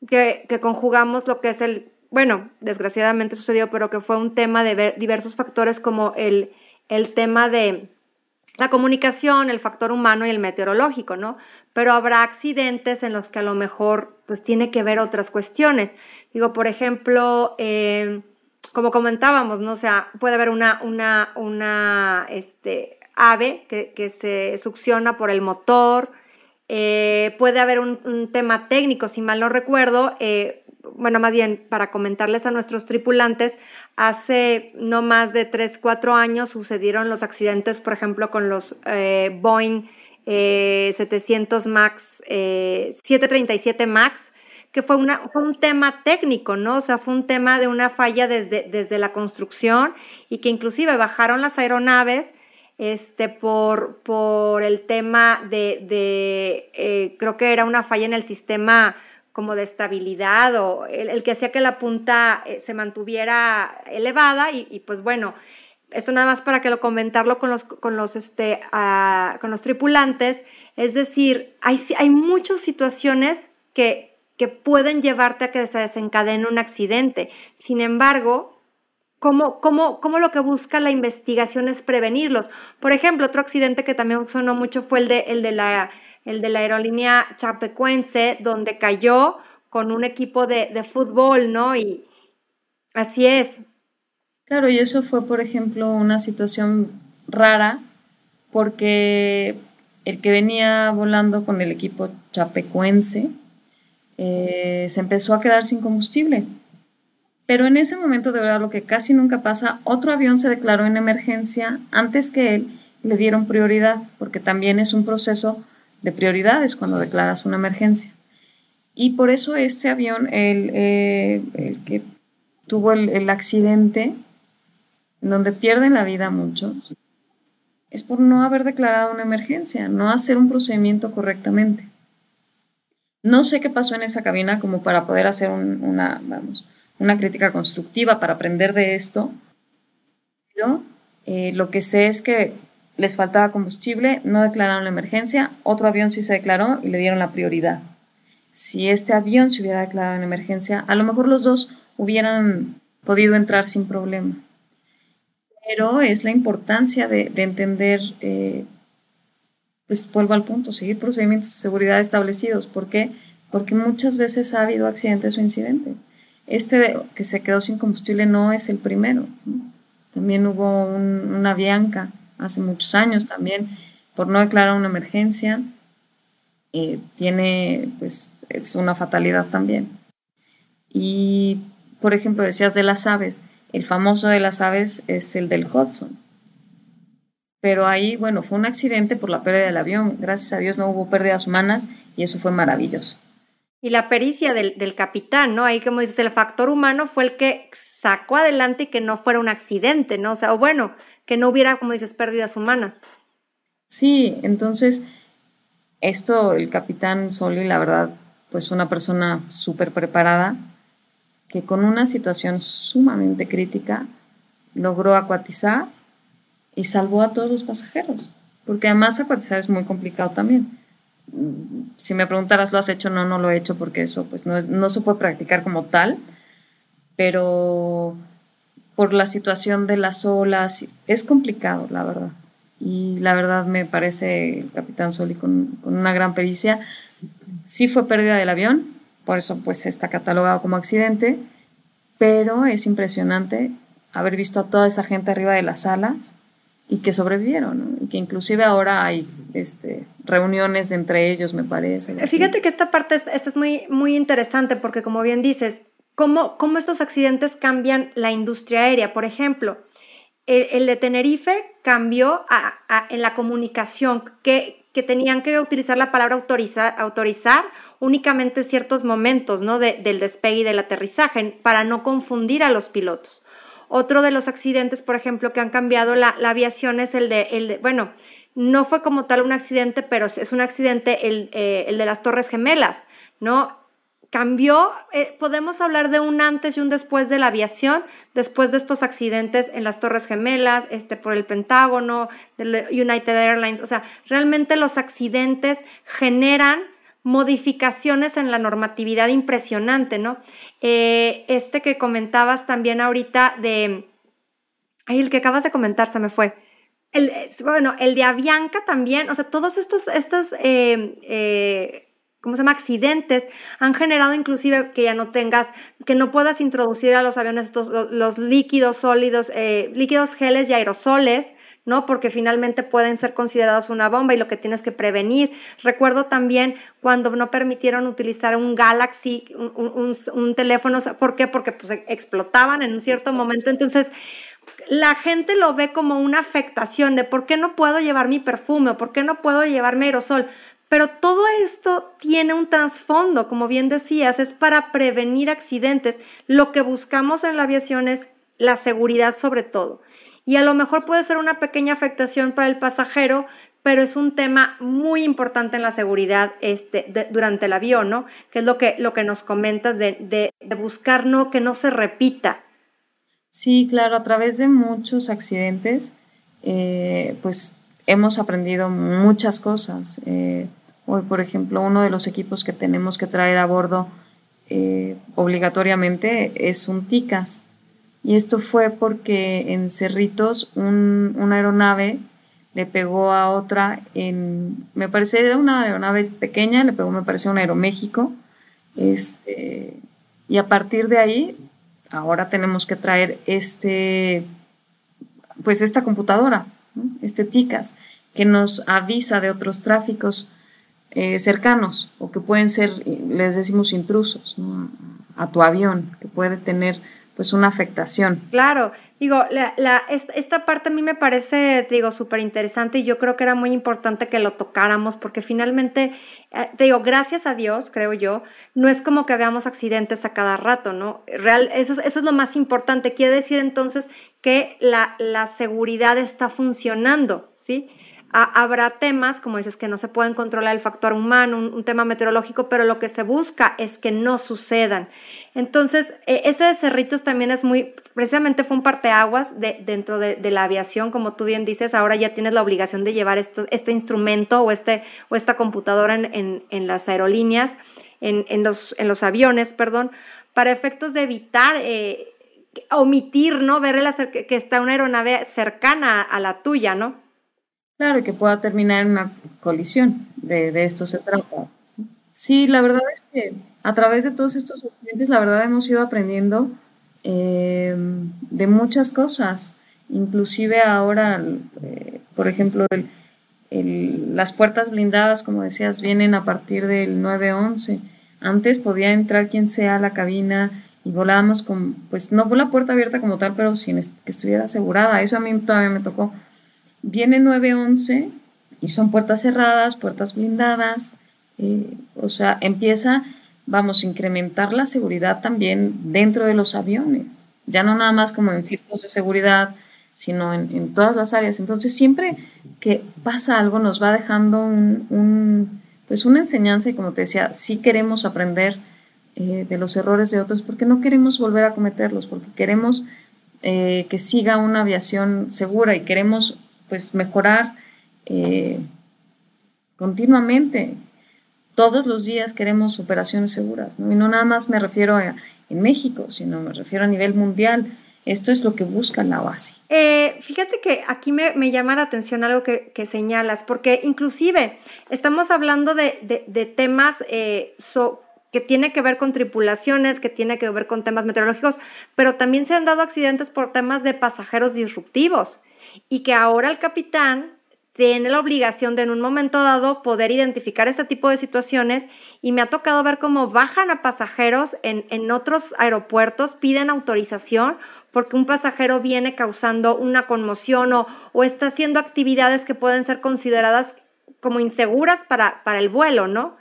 que, que conjugamos lo que es el bueno, desgraciadamente sucedió, pero que fue un tema de diversos factores como el, el tema de la comunicación, el factor humano y el meteorológico, ¿no? Pero habrá accidentes en los que a lo mejor pues tiene que ver otras cuestiones. Digo, por ejemplo, eh, como comentábamos, ¿no? O sea, puede haber una, una, una este, ave que, se succiona por el motor, eh, puede haber un, tema técnico, si mal no recuerdo, eh, bueno, más bien para comentarles a nuestros tripulantes, hace no más de 3, 4 años sucedieron los accidentes, por ejemplo, con los eh, Boeing 700 MAX, 737 MAX, que fue, una, fue un tema técnico, ¿no? O sea, fue un tema de una falla desde, desde la construcción y que inclusive bajaron las aeronaves este, por, por el tema de, eh, creo que era una falla en el sistema como de estabilidad o el, que hacía que la punta eh, se mantuviera elevada y, pues bueno, esto nada más para que lo comentarlo con los, con los, este, ah, con los tripulantes, es decir, hay, hay muchas situaciones que, que pueden llevarte a que se desencadene un accidente. Sin embargo, ¿cómo, cómo, cómo lo que busca la investigación es prevenirlos? Por ejemplo, otro accidente que también sonó mucho fue el de, el de, la, el de la aerolínea chapecuense, donde cayó con un equipo de, de fútbol, ¿no? Y así es. Claro, y eso fue, por ejemplo, una situación rara, porque el que venía volando con el equipo chapecuense, eh, se empezó a quedar sin combustible. Pero en ese momento, de verdad, lo que casi nunca pasa, otro avión se declaró en emergencia antes que él, le dieron prioridad, porque también es un proceso de prioridades cuando declaras una emergencia. Y por eso este avión, el, eh, el que tuvo el, el, accidente, en donde pierden la vida muchos, es por no haber declarado una emergencia, no hacer un procedimiento correctamente. No sé qué pasó en esa cabina como para poder hacer una, vamos, una crítica constructiva para aprender de esto, pero eh, lo que sé es que les faltaba combustible, no declararon la emergencia, otro avión sí se declaró y le dieron la prioridad. Si este avión se hubiera declarado en emergencia, a lo mejor los dos hubieran podido entrar sin problema. Pero es la importancia de, entender eh, pues vuelvo al punto, seguir procedimientos de seguridad establecidos. ¿Por qué? Porque muchas veces ha habido accidentes o incidentes. Este que se quedó sin combustible no es el primero. También hubo una Bianca hace muchos años también por no declarar una emergencia. Eh, tiene, pues, es una fatalidad también. Y, por ejemplo, decías de las aves. El famoso de las aves es el del Hudson pero ahí, bueno, fue un accidente por la pérdida del avión. Gracias a Dios no hubo pérdidas humanas y eso fue maravilloso. Y la pericia del, capitán, ¿no? Ahí, como dices, el factor humano fue el que sacó adelante y que no fuera un accidente, ¿no? O sea, o bueno, que no hubiera, como dices, pérdidas humanas. Sí, entonces, esto, el capitán Soli, la verdad, pues una persona súper preparada, que con una situación sumamente crítica logró acuatizar y salvó a todos los pasajeros, porque además acuatizar es muy complicado también. Si me preguntaras, ¿lo has hecho? No, no lo he hecho porque eso pues no, no se puede practicar como tal, pero por la situación de las olas es complicado, la verdad. Y la verdad me parece el capitán Soli con, con una gran pericia. Sí fue pérdida del avión, por eso pues está catalogado como accidente, pero es impresionante haber visto a toda esa gente arriba de las alas y que sobrevivieron, y que inclusive ahora hay este, reuniones entre ellos, me parece. Fíjate que esta parte esta es muy, muy interesante porque, como bien dices, cómo, cómo estos accidentes cambian la industria aérea. Por ejemplo, el, de Tenerife cambió en la comunicación, que, que, tenían que utilizar la palabra autorizar, autorizar únicamente ciertos momentos ¿no? del despegue y del aterrizaje para no confundir a los pilotos. Otro de los accidentes, por ejemplo, que han cambiado la, aviación es el de, el bueno, no fue como tal un accidente, pero es un accidente el, eh, el de las Torres Gemelas, ¿no? Cambió, eh, podemos hablar de un antes y un después de la aviación, después de estos accidentes en las Torres Gemelas, este, por el Pentágono, de United Airlines, o sea, realmente los accidentes generan modificaciones en la normatividad impresionante, ¿no? Eh, este que comentabas también ahorita de... Ay, el que acabas de comentar se me fue. El, bueno, el de Avianca también, o sea, todos estos, estos eh, eh, ¿cómo se llama? accidentes han generado inclusive que ya no tengas, que no puedas introducir a los aviones estos, los, líquidos sólidos, líquidos geles y aerosoles, ¿no? Porque finalmente pueden ser considerados una bomba y lo que tienes que prevenir. Recuerdo también cuando no permitieron utilizar un Galaxy, un, teléfono, ¿por qué? Porque pues explotaban en un cierto momento. Entonces, la gente lo ve como una afectación de por qué no puedo llevar mi perfume o por qué no puedo llevar mi aerosol. Pero todo esto tiene un trasfondo, como bien decías, es para prevenir accidentes. Lo que buscamos en la aviación es la seguridad sobre todo. Y a lo mejor puede ser una pequeña afectación para el pasajero, pero es un tema muy importante en la seguridad este, durante el avión, ¿no? Que es lo que, lo que nos comentas de, de buscar no, que no se repita. Sí, claro, a través de muchos accidentes, eh, pues hemos aprendido muchas cosas. Eh, hoy, por ejemplo, uno de los equipos que tenemos que traer a bordo eh, obligatoriamente es un TICAS. Y esto fue porque en Cerritos una aeronave le pegó a otra en, me parece, era una aeronave pequeña, le pegó, me parece, un Aeroméxico. Este, y a partir de ahí, ahora tenemos que traer este, pues esta computadora, este TICAS, que nos avisa de otros tráficos eh, cercanos o que pueden ser, les decimos, intrusos a tu avión, que puede tener pues una afectación. Claro, digo, la, esta, parte a mí me parece, digo, súper interesante y yo creo que era muy importante que lo tocáramos porque finalmente, eh, digo, gracias a Dios, creo yo, no es como que veamos accidentes a cada rato, ¿no? Real, eso, eso es lo más importante. Quiere decir entonces que la, la seguridad está funcionando, ¿sí? Habrá temas, como dices, que no se pueden controlar el factor humano, un, tema meteorológico, pero lo que se busca es que no sucedan. Entonces, e, ese de Cerritos también es muy, precisamente fue un parteaguas de, dentro de, la aviación, como tú bien dices, ahora ya tienes la obligación de llevar este instrumento o, este, o esta computadora en, las aerolíneas, en, los, en los aviones, perdón, para efectos de evitar... Eh, omitir, ¿no? Ver que está una aeronave cercana a la tuya, ¿no? Claro, que pueda terminar en una colisión, de, esto se trata. Sí, la verdad es que a través de todos estos accidentes, la verdad hemos ido aprendiendo eh, de muchas cosas, inclusive ahora, eh, por ejemplo, las puertas blindadas, como decías, vienen a partir del 911. Antes podía entrar quien sea a la cabina y volábamos con, pues no la puerta abierta como tal, pero sin que estuviera asegurada. Eso a mí todavía me tocó Viene 911 y son puertas cerradas, puertas blindadas, eh, o sea, empieza, vamos, a incrementar la seguridad también dentro de los aviones, ya no nada más como en filtros de seguridad, sino en, todas las áreas. Entonces, siempre que pasa algo nos va dejando un, pues una enseñanza y como te decía, sí queremos aprender eh, de los errores de otros porque no queremos volver a cometerlos, porque queremos eh, que siga una aviación segura y queremos pues mejorar eh, continuamente. Todos los días queremos operaciones seguras. Y no nada más me refiero en México, sino me refiero a nivel mundial. Esto es lo que busca la base. Eh, fíjate que aquí me, llama la atención algo que, señalas, porque inclusive estamos hablando de, temas eh, que tiene que ver con tripulaciones, que tiene que ver con temas meteorológicos, pero también se han dado accidentes por temas de pasajeros disruptivos y que ahora el capitán tiene la obligación de en un momento dado poder identificar este tipo de situaciones y me ha tocado ver cómo bajan a pasajeros en, otros aeropuertos, piden autorización porque un pasajero viene causando una conmoción o, o está haciendo actividades que pueden ser consideradas como inseguras para, para el vuelo, ¿no?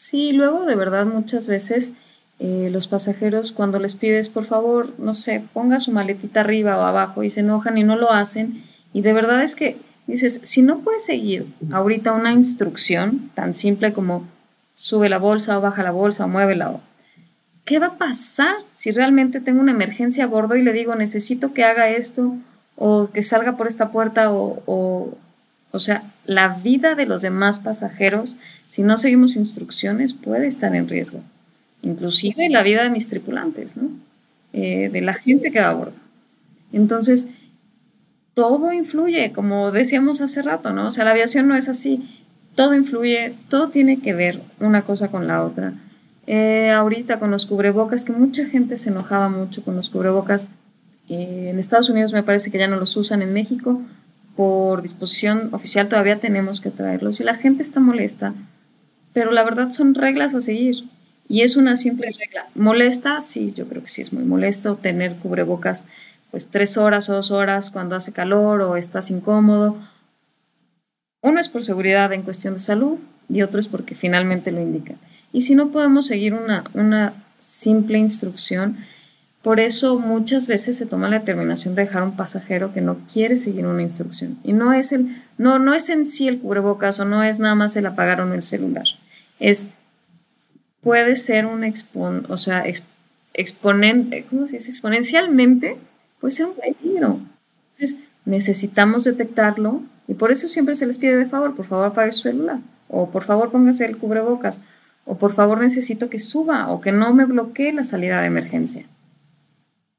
Sí, luego de verdad muchas veces eh, los pasajeros cuando les pides por favor, no sé, ponga su maletita arriba o abajo y se enojan y no lo hacen y de verdad es que dices, si no puedes seguir ahorita una instrucción tan simple como sube la bolsa o baja la bolsa o muévela, ¿qué va a pasar si realmente tengo una emergencia a bordo y le digo necesito que haga esto o que salga por esta puerta o, o, o sea, la vida de los demás pasajeros, si no seguimos instrucciones, puede estar en riesgo. Inclusive la vida de mis tripulantes, ¿no? Eh, de la gente que va a bordo. Entonces, todo influye, como decíamos hace rato, ¿no? O sea, la aviación no es así. todo influye, todo tiene que ver una cosa con la otra. Eh, ahorita con los cubrebocas, que mucha gente se enojaba mucho con los cubrebocas. Eh, en Estados Unidos me parece que ya no los usan. En México, por disposición oficial, todavía tenemos que traerlos. Y la gente está molesta. Pero la verdad son reglas a seguir. Y es una simple regla. ¿Molesta? Sí, yo creo que sí es muy molesto tener cubrebocas pues tres horas o dos horas cuando hace calor o estás incómodo. Uno es por seguridad en cuestión de salud y otro es porque finalmente lo indica. Y si no podemos seguir una, una simple instrucción, por eso muchas veces se toma la determinación de dejar un pasajero que no quiere seguir una instrucción. Y no es, el, no, no es en sí el cubrebocas o no es nada más el apagar o no el celular. Es, puede ser un expon, o sea, ¿cómo se dice? Exponencialmente puede ser un peligro. Entonces, necesitamos detectarlo y por eso siempre se les pide de favor, por favor apague su celular o por favor póngase el cubrebocas o por favor necesito que suba o que no me bloquee la salida de emergencia.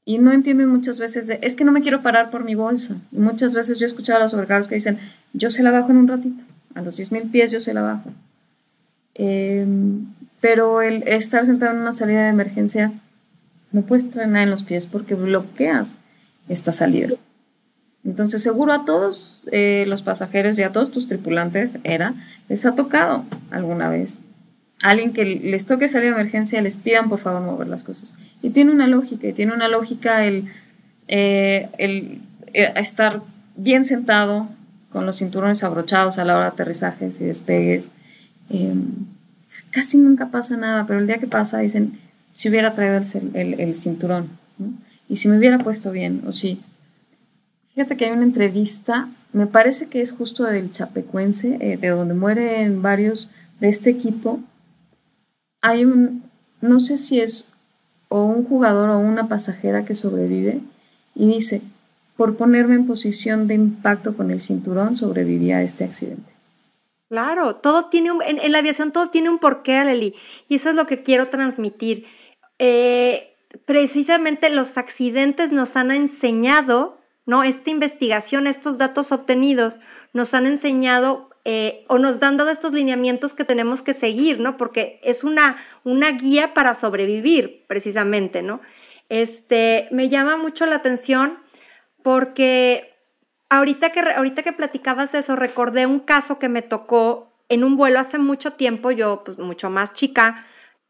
Y no entienden muchas veces es que no me quiero parar por mi bolsa. Y muchas veces yo he escuchado a los sobrecargos que dicen, yo se la bajo en un ratito, a los 10.000 pies yo se la bajo. Em, pero el estar sentado en una salida de emergencia, no puedes traer nada en los pies porque bloqueas esta salida. Entonces, seguro a todos eh, los pasajeros y a todos tus tripulantes era, les ha tocado alguna vez alguien que les toque salir de emergencia, les pidan por favor mover las cosas. Y tiene una lógica, y tiene una lógica el, eh, el eh, estar bien sentado con los cinturones abrochados a la hora de aterrizajes y despegues. Em, casi nunca pasa nada, pero el día que pasa dicen, si hubiera traído el, el, cinturón, y si me hubiera puesto bien, o si... Fíjate que hay una entrevista, me parece que es justo del Chapecuense, eh, de donde mueren varios de este equipo, hay un, no sé si es o un jugador o una pasajera que sobrevive y dice, por ponerme en posición de impacto con el cinturón sobreviví a este accidente. Claro, todo tiene un, en, la aviación todo tiene un porqué, Aleli, y eso es lo que quiero transmitir. Eh, precisamente los accidentes nos han enseñado, ¿no? Esta investigación, estos datos obtenidos nos han enseñado eh, o nos dan dado estos lineamientos que tenemos que seguir, ¿no? Porque es una, una guía para sobrevivir, precisamente, ¿no? Este, me llama mucho la atención porque ahorita que, ahorita que platicabas eso, recordé un caso que me tocó en un vuelo hace mucho tiempo, yo pues mucho más chica,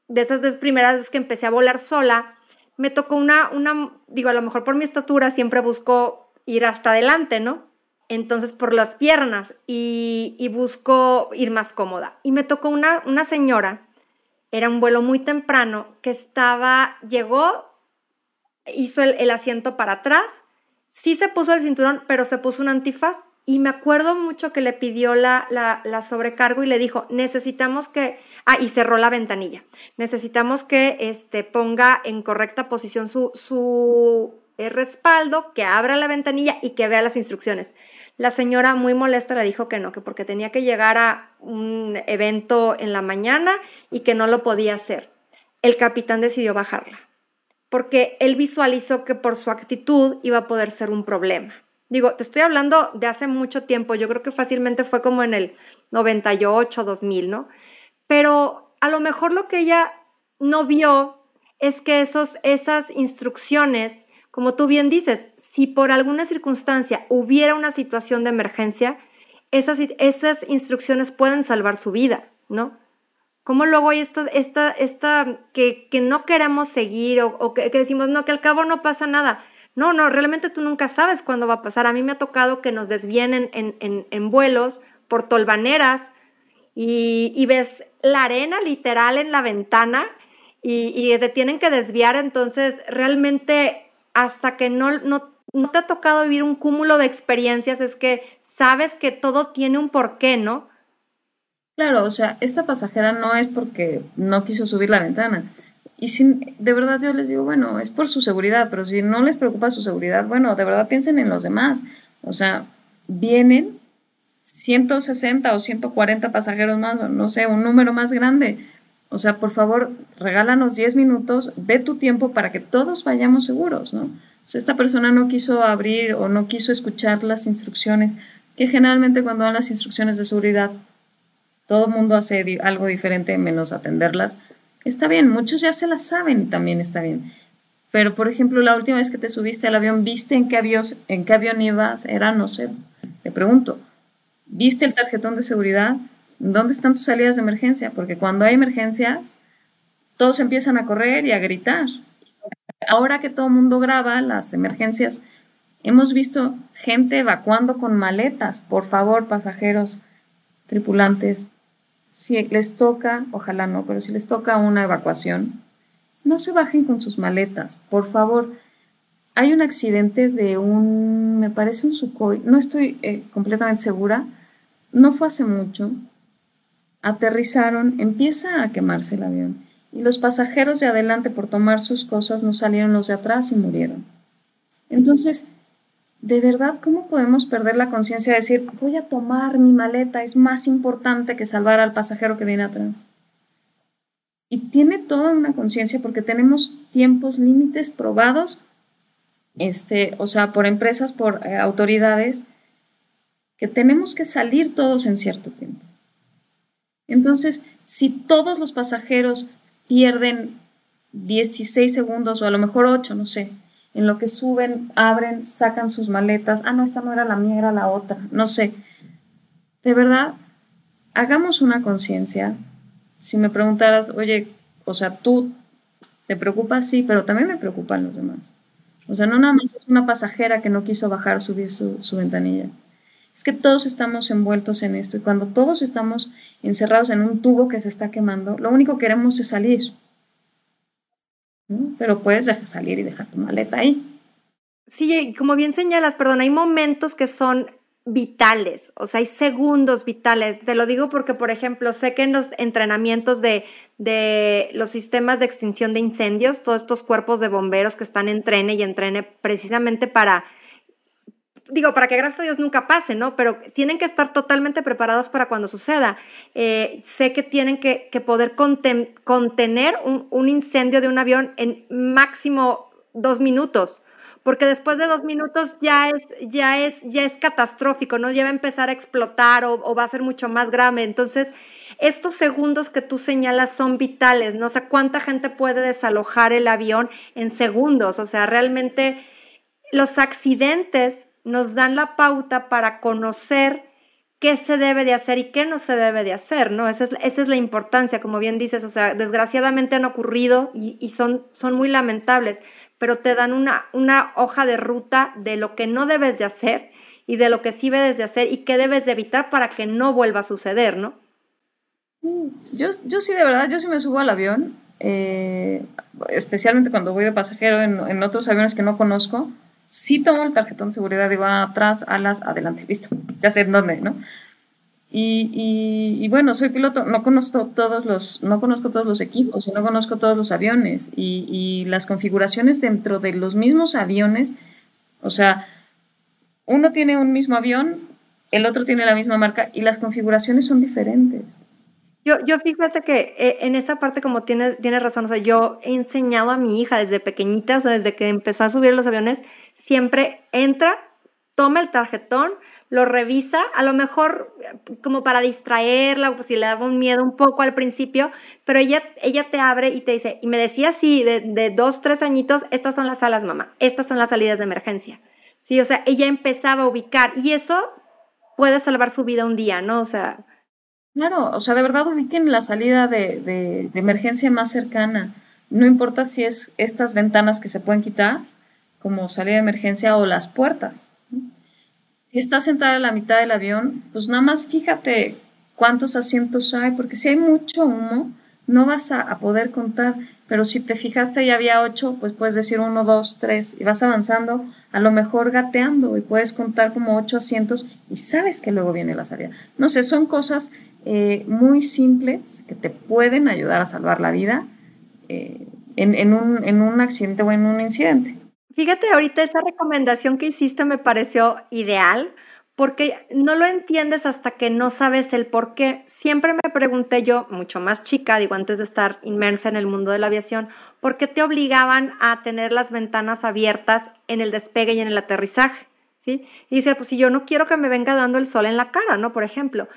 de esas primeras veces que empecé a volar sola, me tocó una, una, digo, a lo mejor por mi estatura siempre busco ir hasta adelante, ¿no? Entonces por las piernas y, busco ir más cómoda. Y me tocó una, una señora, era un vuelo muy temprano, que estaba, llegó, hizo el, asiento para atrás, sí se puso el cinturón, pero se puso un antifaz. Y me acuerdo mucho que le pidió la, la, sobrecargo y le dijo, necesitamos que, ah, y cerró la ventanilla, necesitamos que este, ponga en correcta posición su, su respaldo, que abra la ventanilla y que vea las instrucciones. La señora muy molesta le dijo que no, que porque tenía que llegar a un evento en la mañana y que no lo podía hacer. El capitán decidió bajarla, porque él visualizó que por su actitud iba a poder ser un problema. Digo, te estoy hablando de hace mucho tiempo, yo creo que fácilmente fue como en el 98, 2000, ¿no? Pero a lo mejor lo que ella no vio es que esos, esas instrucciones como tú bien dices, si por alguna circunstancia hubiera una situación de emergencia, esas, instrucciones pueden salvar su vida, ¿no? ¿Cómo luego hay esta, esta, esta que, no queremos seguir o, que, decimos, no, que al cabo no pasa nada? No, no, realmente tú nunca sabes cuándo va a pasar. A mí me ha tocado que nos desvíen en, vuelos por tolvaneras y, ves la arena literal en la ventana y, tienen que desviar. Entonces, realmente hasta que no, no, te ha tocado vivir un cúmulo de experiencias, es que sabes que todo tiene un porqué, ¿no? Claro, o sea, esta pasajera no es porque no quiso subir la ventana. Y si, de verdad yo les digo, bueno, es por su seguridad, pero si no les preocupa su seguridad, bueno, de verdad piensen en los demás. O sea, vienen 160 o 140 pasajeros más, no sé, un número más grande. O sea, por favor, regálanos 10 minutos de tu tiempo para que todos vayamos seguros, ¿no? Esta persona no quiso abrir o no quiso escuchar las instrucciones, que generalmente cuando dan las instrucciones de seguridad todo el mundo hace algo diferente menos atenderlas. Está bien, muchos ya se las saben y también está bien. Pero, por ejemplo, la última vez que te subiste al avión, ¿viste en qué avión, en qué avión ibas? Era, no sé, te pregunto, ¿viste el tarjetón de seguridad? ¿Dónde están tus salidas de emergencia? Porque cuando hay emergencias, todos empiezan a correr y a gritar. Ahora que todo el mundo graba las emergencias, hemos visto gente evacuando con maletas. Por favor, pasajeros, tripulantes, si les toca, ojalá no, pero si les toca una evacuación, no se bajen con sus maletas, por favor. Hay un accidente de un, me parece un Sukhoi, no estoy eh, completamente segura, no fue hace mucho. Aterrizaron, empieza a quemarse el avión y los pasajeros de adelante por tomar sus cosas no salieron los de atrás y murieron. Entonces, de verdad, ¿cómo podemos perder la conciencia de decir, voy a tomar mi maleta, es más importante que salvar al pasajero que viene atrás? Y tiene toda una conciencia porque tenemos tiempos límites probados, este, o sea, por empresas, por eh, autoridades, que tenemos que salir todos en cierto tiempo. Entonces, si todos los pasajeros pierden 16 segundos o a lo mejor 8, no sé, en lo que suben, abren, sacan sus maletas. Ah, no, esta no era la mía, era la otra. No sé. De verdad, hagamos una conciencia. Si me preguntaras, oye, o sea, tú te preocupas, sí, pero también me preocupan los demás. O sea, no nada más es una pasajera que no quiso bajar, subir su, su ventanilla. Es que todos estamos envueltos en esto y cuando todos estamos encerrados en un tubo que se está quemando, lo único que queremos es salir pero puedes salir y dejar tu maleta ahí. Sí, como bien señalas, perdón, hay momentos que son vitales, o sea, hay segundos vitales. Te lo digo porque, por ejemplo, sé que en los entrenamientos de, de los sistemas de extinción de incendios, todos estos cuerpos de bomberos que están en trene y entrene precisamente para digo, para que gracias a Dios nunca pase, ¿no? Pero tienen que estar totalmente preparados para cuando suceda. Eh, sé que tienen que, poder contener un, incendio de un avión en máximo dos minutos, porque después de dos minutos ya es, ya es, ya es catastrófico, ¿no? Ya va a empezar a explotar o, o va a ser mucho más grave. Entonces, estos segundos que tú señalas son vitales, ¿no? O sea, ¿cuánta gente puede desalojar el avión en segundos? O sea, realmente los accidentes nos dan la pauta para conocer qué se debe de hacer y qué no se debe de hacer, ¿no? Esa es, la importancia, como bien dices, o sea, desgraciadamente han ocurrido y, son, son muy lamentables, pero te dan una, una hoja de ruta de lo que no debes de hacer y de lo que sí debes de hacer y qué debes de evitar para que no vuelva a suceder, ¿no? Yo, yo sí, de verdad, yo sí me subo al avión, eh, especialmente cuando voy de pasajero en, en otros aviones que no conozco, sí tomo el tarjetón de seguridad y va atrás, alas, adelante, listo, ya sé en dónde, ¿no? Y, bueno, soy piloto, no conozco todos los, no conozco todos los equipos y no conozco todos los aviones y, y las configuraciones dentro de los mismos aviones, o sea, uno tiene un mismo avión, el otro tiene la misma marca y las configuraciones son diferentes. Yo, yo fíjate que eh, en esa parte, como tienes, tienes razón, o sea, yo he enseñado a mi hija desde pequeñita, o sea, desde que empezó a subir los aviones, siempre entra, toma el tarjetón, lo revisa, a lo mejor eh, como para distraerla, pues si le daba un miedo un poco al principio, pero ella, ella te abre y te dice, y me decía así, de, de dos, tres añitos, estas son las salas, mamá, estas son las salidas de emergencia. Sí, o sea, ella empezaba a ubicar y eso puede salvar su vida un día, ¿no? O sea, Claro, o sea, de verdad ubiquen la salida de, de, emergencia más cercana. No importa si es estas ventanas que se pueden quitar como salida de emergencia o las puertas. Si estás sentada en la mitad del avión, pues nada más fíjate cuántos asientos hay, porque si hay mucho humo, no vas a, poder contar, pero si te fijaste y había ocho, pues puedes decir uno, dos, tres, y vas avanzando, a lo mejor gateando, y puedes contar como ocho asientos, y sabes que luego viene la salida. No sé, son cosas eh, muy simples que te pueden ayudar a salvar la vida eh, en, un, en un accidente o en un incidente. Fíjate, ahorita esa recomendación que hiciste me pareció ideal porque no lo entiendes hasta que no sabes el por qué. Siempre me pregunté yo, mucho más chica, digo, antes de estar inmersa en el mundo de la aviación, ¿por qué te obligaban a tener las ventanas abiertas en el despegue y en el aterrizaje? ¿Sí? Y dice, pues si yo no quiero que me venga dando el sol en la cara, ¿no? Por ejemplo.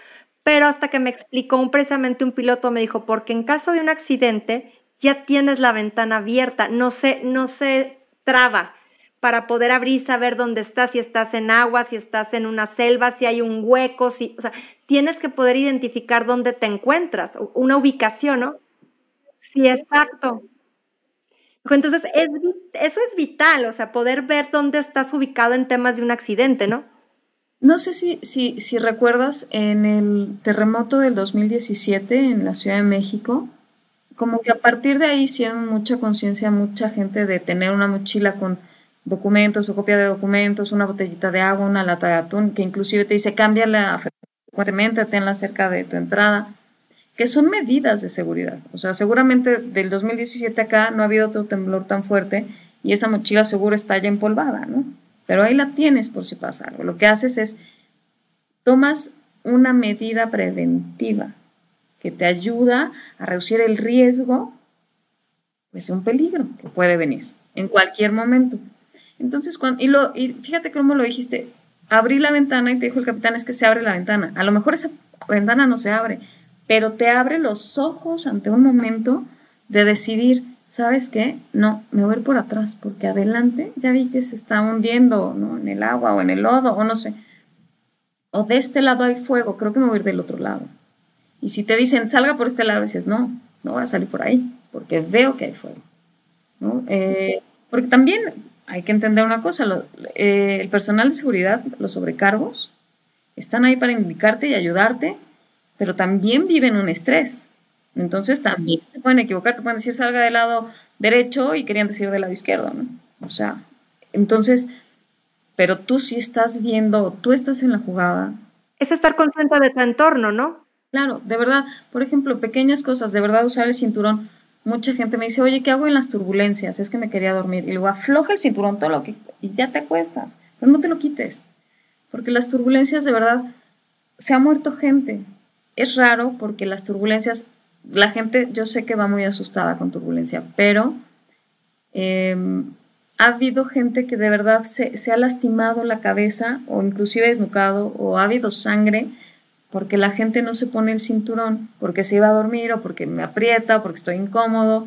Pero hasta que me explicó precisamente un piloto, me dijo, porque en caso de un accidente ya tienes la ventana abierta, no se, no se traba para poder abrir y saber dónde estás, si estás en agua, si estás en una selva, si hay un hueco, si, o sea, tienes que poder identificar dónde te encuentras, una ubicación, ¿no? Sí, exacto. Entonces, eso es vital, o sea, poder ver dónde estás ubicado en temas de un accidente, ¿no? No sé si, si, recuerdas en el terremoto del 2017 en la Ciudad de México, como que a partir de ahí hicieron mucha conciencia mucha gente de tener una mochila con documentos o copia de documentos, una botellita de agua, una lata de atún, que inclusive te dice cámbiala frecuentemente, tenla cerca de tu entrada, que son medidas de seguridad. O sea, seguramente del 2017 acá no ha habido otro temblor tan fuerte y esa mochila seguro está ya empolvada, ¿no? Pero ahí la tienes por si pasa algo. Lo que haces es, tomas una medida preventiva que te ayuda a reducir el riesgo, pues un peligro que puede venir en cualquier momento. Entonces, cuando, y, lo, y fíjate cómo lo dijiste, abrí la ventana y te dijo el capitán, es que se abre la ventana. A lo mejor esa ventana no se abre, pero te abre los ojos ante un momento de decidir, ¿sabes qué? No, me voy a ir por atrás, porque adelante ya vi que se está hundiendo ¿no? en el agua o en el lodo, o no sé. O de este lado hay fuego, creo que me voy a ir del otro lado. Y si te dicen, salga por este lado, dices, no, no voy a salir por ahí, porque veo que hay fuego. ¿no? Eh, porque también hay que entender una cosa, eh, el personal de seguridad, los sobrecargos, están ahí para indicarte y ayudarte, pero también viven un estrés. Entonces también se pueden equivocar, te pueden decir salga del lado derecho y querían decir del lado izquierdo, ¿no? O sea, entonces, pero tú sí estás viendo, tú estás en la jugada. Es estar consciente de tu entorno, ¿no? Claro, de verdad, por ejemplo, pequeñas cosas, de verdad usar el cinturón mucha gente me dice, oye, ¿qué hago en las turbulencias? Es que me quería dormir. Y luego afloja el cinturón todo lo que... y ya te acuestas. Pero no te lo quites. Porque las turbulencias de verdad, se ha muerto gente. Es raro porque las turbulencias, la gente, yo sé que va muy asustada con turbulencia, pero em, ha habido gente que de verdad se, se ha lastimado la cabeza o inclusive desnucado o ha habido sangre porque la gente no se pone el cinturón, porque se iba a dormir o porque me aprieta o porque estoy incómodo.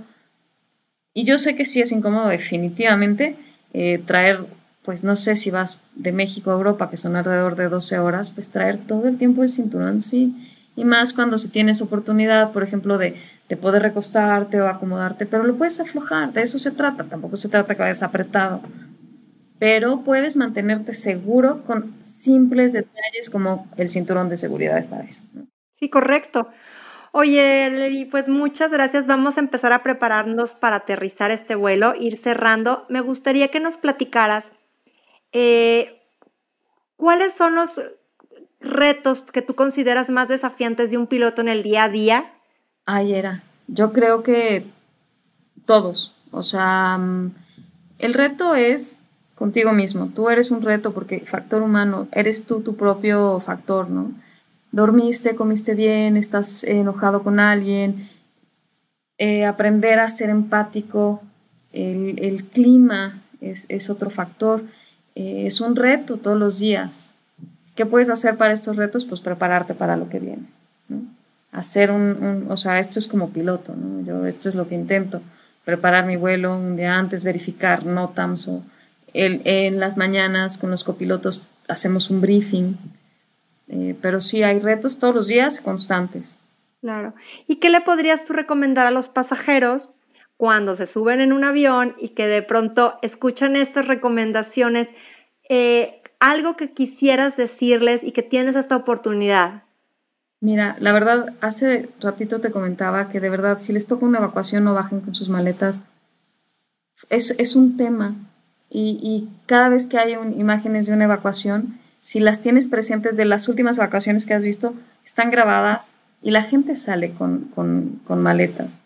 Y yo sé que sí es incómodo definitivamente eh, traer, pues no sé si vas de México a Europa, que son alrededor de 12 horas, pues traer todo el tiempo el cinturón, sí. Y más cuando si tienes oportunidad, por ejemplo, de, de poder recostarte o acomodarte, pero lo puedes aflojar, de eso se trata, tampoco se trata que vayas apretado pero puedes mantenerte seguro con simples detalles como el cinturón de seguridad es para eso. Sí, correcto. Oye, pues muchas gracias. Vamos a empezar a prepararnos para aterrizar este vuelo, ir cerrando. Me gustaría que nos platicaras eh, cuáles son los retos que tú consideras más desafiantes de un piloto en el día a día. Ay, era. Yo creo que todos. O sea, mm, el reto es contigo mismo. Tú eres un reto porque factor humano, eres tú tu propio factor, ¿no? Dormiste, comiste bien, estás enojado con alguien, eh, aprender a ser empático, el, clima es, otro factor, eh, es un reto todos los días. ¿Qué puedes hacer para estos retos? Pues prepararte para lo que viene. Hacer un, o sea, esto es como piloto, ¿no? Yo esto es lo que intento, preparar mi vuelo un día antes, verificar NOTAMs o en las mañanas con los copilotos hacemos un briefing, eh, pero sí hay retos todos los días constantes. Claro. ¿Y qué le podrías tú recomendar a los pasajeros cuando se suben en un avión y que de pronto escuchan estas recomendaciones? Eh, algo que quisieras decirles y que tienes esta oportunidad. Mira, la verdad, hace ratito te comentaba que de verdad, si les toca una evacuación, no bajen con sus maletas. Es, es un tema y, cada vez que hay imágenes de una evacuación, si las tienes presentes de las últimas evacuaciones que has visto, están grabadas y la gente sale con, maletas.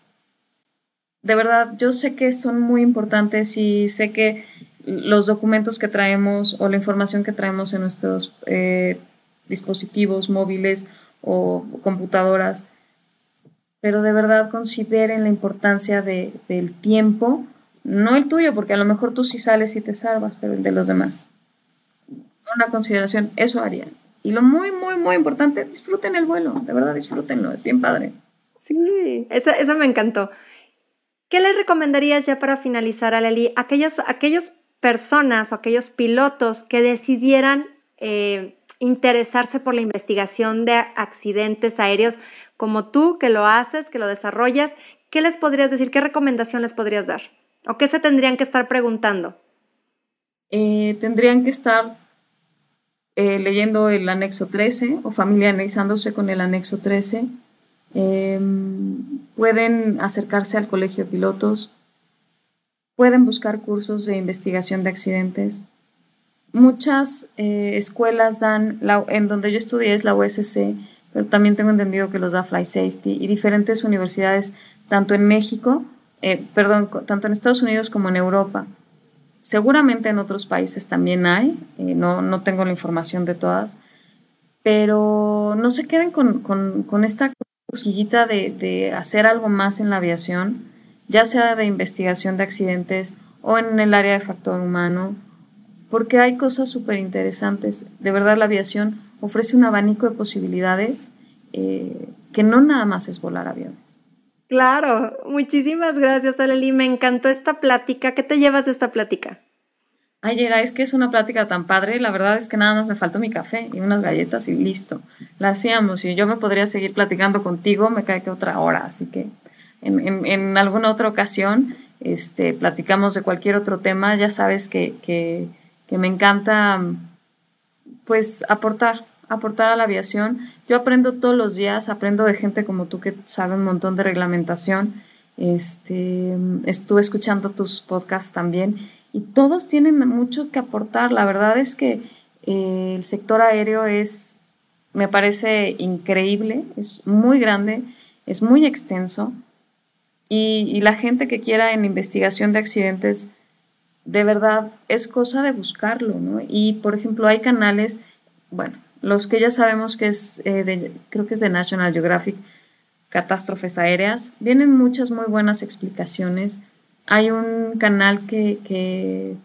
De verdad, yo sé que son muy importantes y sé que los documentos que traemos o la información que traemos en nuestros eh, dispositivos móviles o computadoras, pero de verdad consideren la importancia del tiempo no el tuyo, porque a lo mejor tú sí sales y te salvas, pero el de los demás. Una consideración, eso haría. Y lo muy, muy, muy importante, disfruten el vuelo, de verdad disfrútenlo, es bien padre. Sí, esa, me encantó. ¿Qué le recomendarías ya para finalizar, Aleli? Aquellas, aquellas personas o aquellos pilotos que decidieran eh, interesarse por la investigación de accidentes aéreos, como tú que lo haces, que lo desarrollas, ¿qué les podrías decir? ¿Qué recomendación les podrías dar? ¿O qué se tendrían que estar preguntando? Eh, tendrían que estar eh, leyendo el anexo 13 o familiarizándose con el anexo 13. Em, pueden acercarse al colegio de pilotos, pueden buscar cursos de investigación de accidentes. Muchas eh, escuelas dan, en donde yo estudié es la USC, pero también tengo entendido que los da Fly Safety y diferentes universidades, tanto en México, eh, perdón, tanto en Estados Unidos como en Europa. Seguramente en otros países también hay, eh, no, no, tengo la información de todas, pero no se queden con, con, con esta cosquillita de, de, hacer algo más en la aviación, ya sea de investigación de accidentes o en el área de factor humano, porque hay cosas súper interesantes. De verdad la aviación ofrece un abanico de posibilidades eh, que no nada más es volar aviones. Claro, muchísimas gracias, Aleli. Me encantó esta plática. ¿Qué te llevas de esta plática? Ay, era, es que es una plática tan padre. La verdad es que nada más me faltó mi café y unas galletas y listo. La hacíamos y yo me podría seguir platicando contigo, me cae que otra hora. Así que en, alguna otra ocasión este, platicamos de cualquier otro tema. Ya sabes que, que, que me encanta pues aportar, aportar a la aviación. Yo aprendo todos los días, aprendo de gente como tú que sabe un montón de reglamentación. Este, estuve escuchando tus podcasts también y todos tienen mucho que aportar. La verdad es que eh, el sector aéreo es, me parece increíble, es muy grande, es muy extenso y, la gente que quiera en investigación de accidentes, de verdad es cosa de buscarlo, ¿no? Y por ejemplo hay canales, bueno, los que ya sabemos que es, eh, de, creo que es de National Geographic, catástrofes aéreas, vienen muchas muy buenas explicaciones. Hay un canal que, que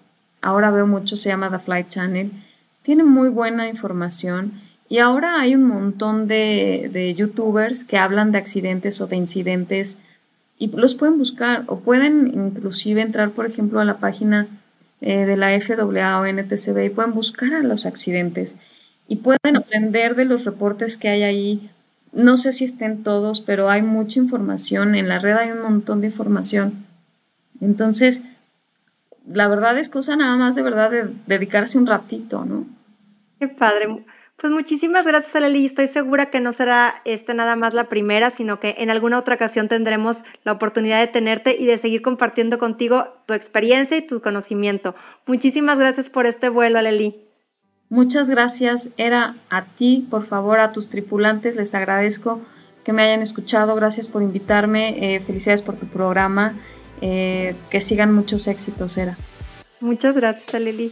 ahora veo mucho, se llama The Flight Channel, tiene muy buena información y ahora hay un montón de, de youtubers que hablan de accidentes o de incidentes y los pueden buscar o pueden inclusive entrar, por ejemplo, a la página eh, de la FAA o NTCB y pueden buscar a los accidentes y pueden aprender de los reportes que hay ahí. No sé si estén todos, pero hay mucha información. En la red hay un montón de información. Entonces, la verdad es cosa nada más de verdad de dedicarse un ratito, ¿no? Qué padre. Pues muchísimas gracias, Aleli. Estoy segura que no será esta nada más la primera, sino que en alguna otra ocasión tendremos la oportunidad de tenerte y de seguir compartiendo contigo tu experiencia y tu conocimiento. Muchísimas gracias por este vuelo, Aleli. Muchas gracias. Era a ti, por favor, a tus tripulantes. Les agradezco que me hayan escuchado. Gracias por invitarme. Eh, felicidades por tu programa. Eh, que sigan muchos éxitos, Era. Muchas gracias, Aleli.